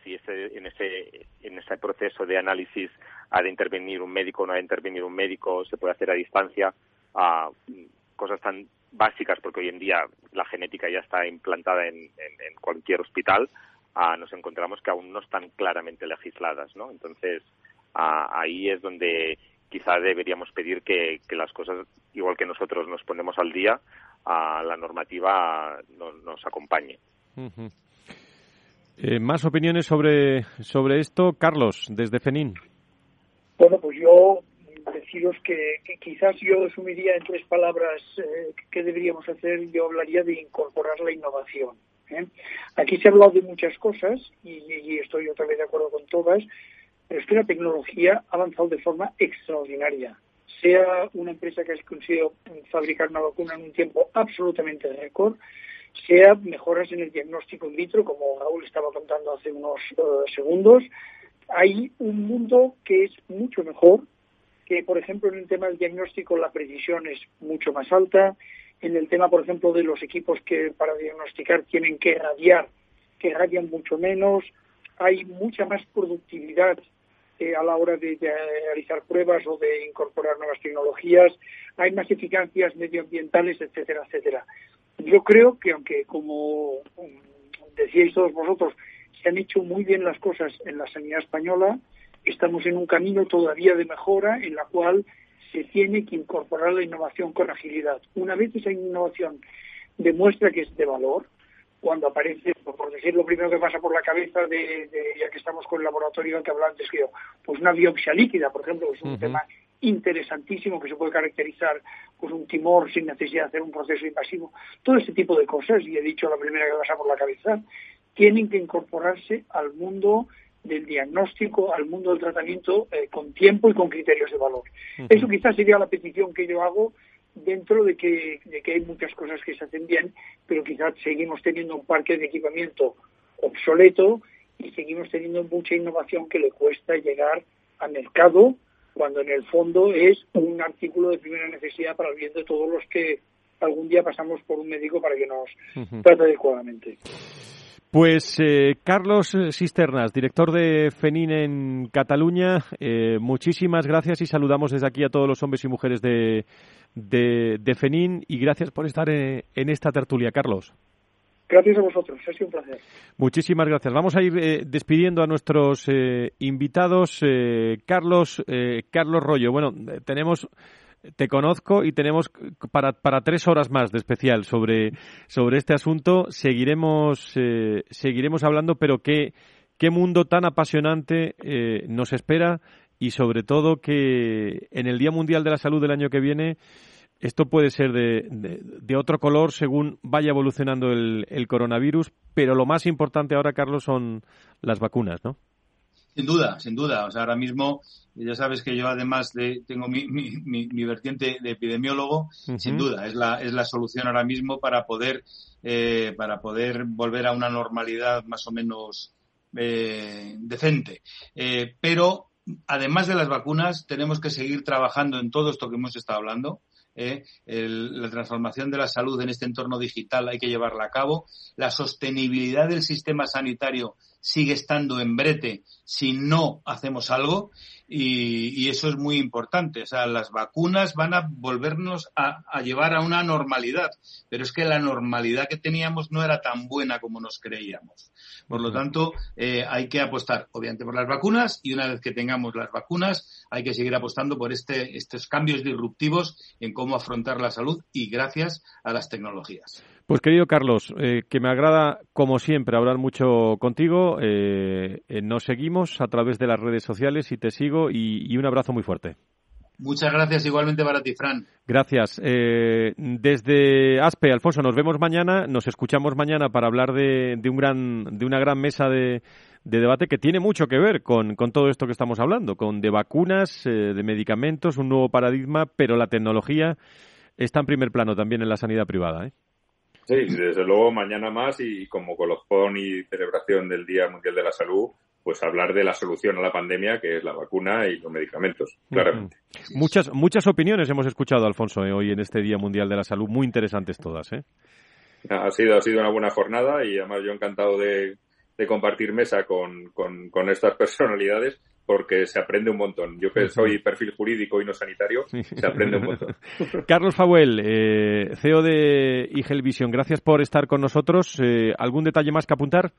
si ese, en ese en ese proceso de análisis ha de intervenir un médico no ha de intervenir un médico, se puede hacer a distancia, a cosas tan básicas, porque hoy en día la genética ya está implantada en, cualquier hospital, nos encontramos que aún no están claramente legisladas, ¿no? Entonces, ahí es donde quizá deberíamos pedir que, las cosas, igual que nosotros nos ponemos al día, a la normativa nos acompañe. Eh, ¿Más opiniones sobre, sobre esto? Carlos, desde FENIN. Bueno, pues yo deciros que, quizás yo resumiría en tres palabras eh, qué deberíamos hacer. Yo hablaría de incorporar la innovación. ¿eh? Aquí se ha hablado de muchas cosas y, estoy otra vez de acuerdo con todas, pero es que la tecnología ha avanzado de forma extraordinaria. Sea una empresa que ha conseguido fabricar una vacuna en un tiempo absolutamente récord, sea mejoras en el diagnóstico in vitro, como Raúl estaba contando hace unos eh, segundos. Hay un mundo que es mucho mejor, que por ejemplo en el tema del diagnóstico la precisión es mucho más alta, en el tema por ejemplo de los equipos que para diagnosticar tienen que radiar, que radian mucho menos, hay mucha más productividad eh, a la hora de, de, realizar pruebas o de incorporar nuevas tecnologías, hay más eficacias medioambientales, etcétera, etcétera. Yo creo que aunque, como decíais todos vosotros, se han hecho muy bien las cosas en la sanidad española, estamos en un camino todavía de mejora en la cual se tiene que incorporar la innovación con agilidad. Una vez esa innovación demuestra que es de valor, cuando aparece, por decir lo primero que pasa por la cabeza de, ya que estamos con el laboratorio que hablaba antes que yo, pues una biopsia líquida, por ejemplo, es un tema interesantísimo que se puede caracterizar pues un tumor sin necesidad de hacer un proceso invasivo. Todo este tipo de cosas, y he dicho la primera que pasa por la cabeza, tienen que incorporarse al mundo del diagnóstico, al mundo del tratamiento eh, con tiempo y con criterios de valor. Eso quizás sería la petición que yo hago dentro de que, de que hay muchas cosas que se hacen bien, pero quizás seguimos teniendo un parque de equipamiento obsoleto y seguimos teniendo mucha innovación que le cuesta llegar al mercado cuando en el fondo es un artículo de primera necesidad para el bien de todos los que algún día pasamos por un médico para que nos trate adecuadamente. Pues eh, Carlos Cisternas, director de FENIN en Cataluña, eh, muchísimas gracias y saludamos desde aquí a todos los hombres y mujeres de, de, FENIN y gracias por estar en esta tertulia, Carlos. Gracias a vosotros, ha sido un placer. Muchísimas gracias. Vamos a ir eh, despidiendo a nuestros eh, invitados. Eh, Carlos, Carlos Rollo, bueno, tenemos te conozco y tenemos para, para tres horas más de especial sobre, sobre este asunto. Seguiremos, seguiremos hablando, pero qué, qué mundo tan apasionante nos espera y sobre todo que en el Día Mundial de la Salud del año que viene esto puede ser de, de, otro color según vaya evolucionando el, el, coronavirus, pero lo más importante ahora, Carlos, son las vacunas, ¿no? Sin duda, sin duda. O sea, ahora mismo, ya sabes que yo además de, tengo mi, mi, mi, vertiente de epidemiólogo, sin duda, es la, es la solución ahora mismo para poder, eh, para poder volver a una normalidad más o menos eh, decente. Eh, pero, además de las vacunas, tenemos que seguir trabajando en todo esto que hemos estado hablando. ¿eh? la transformación de la salud en este entorno digital hay que llevarla a cabo. La sostenibilidad del sistema sanitario sigue estando en brete si no hacemos algo y, eso es muy importante. O sea, las vacunas van a volvernos a, llevar a una normalidad, pero es que la normalidad que teníamos no era tan buena como nos creíamos. Por lo tanto, eh, hay que apostar, obviamente, por las vacunas y una vez que tengamos las vacunas, hay que seguir apostando por este, estos cambios disruptivos en cómo afrontar la salud y gracias a las tecnologías. Pues querido Carlos, eh, que me agrada como siempre hablar mucho contigo. Eh, eh, nos seguimos a través de las redes sociales y te sigo y, un abrazo muy fuerte. Muchas gracias igualmente para ti, Fran. Gracias. desde Aspe, Alfonso, nos vemos mañana, nos escuchamos mañana para hablar de, un gran, de una gran mesa de, debate que tiene mucho que ver con, con, todo esto que estamos hablando, con de vacunas, de medicamentos, un nuevo paradigma, pero la tecnología está en primer plano también en la sanidad privada. ¿eh? Sí, desde luego mañana más y como colofón y celebración del Día Mundial de la Salud, pues hablar de la solución a la pandemia, que es la vacuna y los medicamentos, claramente. Muchas, muchas opiniones hemos escuchado, Alfonso, eh, hoy en este Día Mundial de la Salud, muy interesantes todas. ¿eh? Ha sido, ha sido una buena jornada y además yo encantado de, de compartir mesa con, con, con estas personalidades porque se aprende un montón. Yo que soy perfil jurídico y no sanitario, <laughs> se aprende un montón. <laughs> Carlos Fauel, eh, CEO de Vision, gracias por estar con nosotros. Eh, ¿Algún detalle más que apuntar?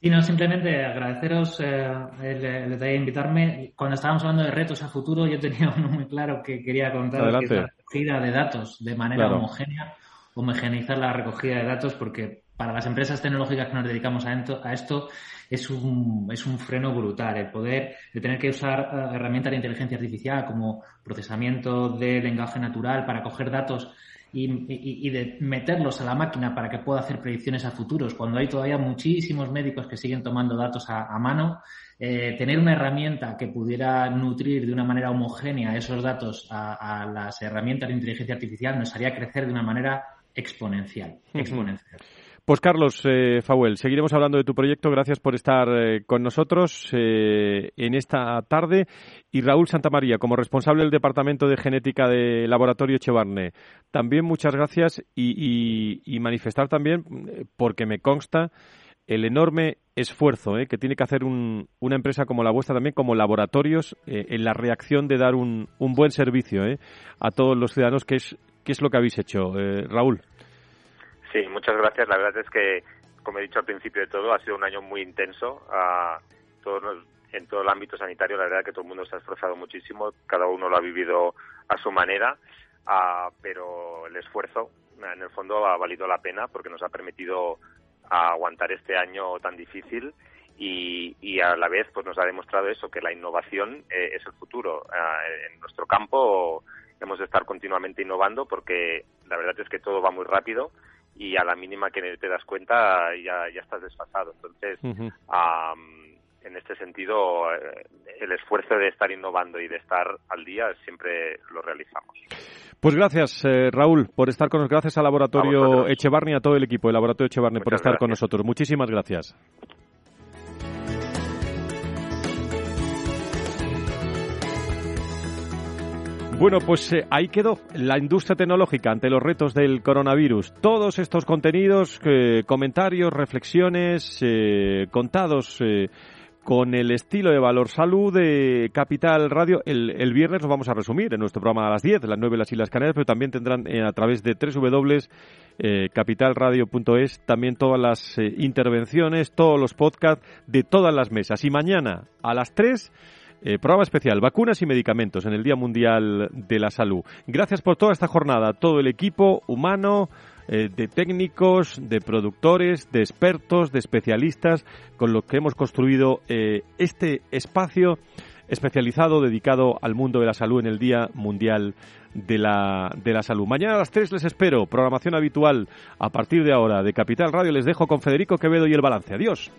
Y no, simplemente agradeceros eh, el, detalle de invitarme. Cuando estábamos hablando de retos a futuro, yo tenía <laughs> uno muy claro que quería contar, que es la recogida de datos de manera homogénea, homogeneizar la recogida de datos, porque para las empresas tecnológicas que nos dedicamos a esto, es un, es un freno brutal. El poder de tener que usar eh, herramientas de inteligencia artificial como procesamiento de lenguaje natural para coger datos y, de meterlos a la máquina para que pueda hacer predicciones a futuros, cuando hay todavía muchísimos médicos que siguen tomando datos a, mano, eh, tener una herramienta que pudiera nutrir de una manera homogénea esos datos a, las herramientas de inteligencia artificial nos haría crecer de una manera exponencial. exponencial. Pues Carlos eh, Fauel, seguiremos hablando de tu proyecto. Gracias por estar eh, con nosotros eh, en esta tarde. Y Raúl Santamaría, como responsable del Departamento de Genética de Laboratorio Echevarne, también muchas gracias y, manifestar también, porque me consta, el enorme esfuerzo que tiene que hacer una empresa como la vuestra también, como laboratorios, en la reacción de dar un, un buen servicio a todos los ciudadanos, que es, que es lo que habéis hecho. Raúl. Sí, muchas gracias. La verdad es que, como he dicho al principio de todo, ha sido un año muy intenso. a todos en todo el ámbito sanitario, la verdad es que todo el mundo se ha esforzado muchísimo, cada uno lo ha vivido a su manera, pero el esfuerzo, en el fondo, ha valido la pena porque nos ha permitido aguantar este año tan difícil y, a la vez pues nos ha demostrado eso, que la innovación eh, es el futuro. en nuestro campo hemos de estar continuamente innovando porque la verdad es que todo va muy rápido y a la mínima que te das cuenta ya, ya estás desfasado. Entonces, en este sentido, eh, el esfuerzo de estar innovando y de estar al día siempre lo realizamos. Pues gracias, eh, Raúl, por estar con nosotros. Gracias al Laboratorio Echevarni, a todo el equipo del Laboratorio Echevarni por estar con nosotros. Muchísimas gracias. Bueno, pues eh, ahí quedó la industria tecnológica ante los retos del coronavirus. Todos estos contenidos, eh, comentarios, reflexiones eh, contados con el estilo de Valor Salud de Capital Radio. El, viernes los vamos a resumir en nuestro programa a las 10, las 9 las Islas Canarias, pero también tendrán a través de www.capitalradio.es también todas las intervenciones, todos los podcasts de todas las mesas. Y mañana a las 3 eh, programa especial, vacunas y medicamentos en el Día Mundial de la Salud. Gracias por toda esta jornada, todo el equipo humano, eh, de técnicos, de productores, de expertos, de especialistas, con lo que hemos construido eh, este espacio especializado dedicado al mundo de la salud en el Día Mundial de la, de la Salud. Mañana a las 3 les espero, programación habitual a partir de ahora de Capital Radio. Les dejo con Federico Quevedo y el balance. Adiós.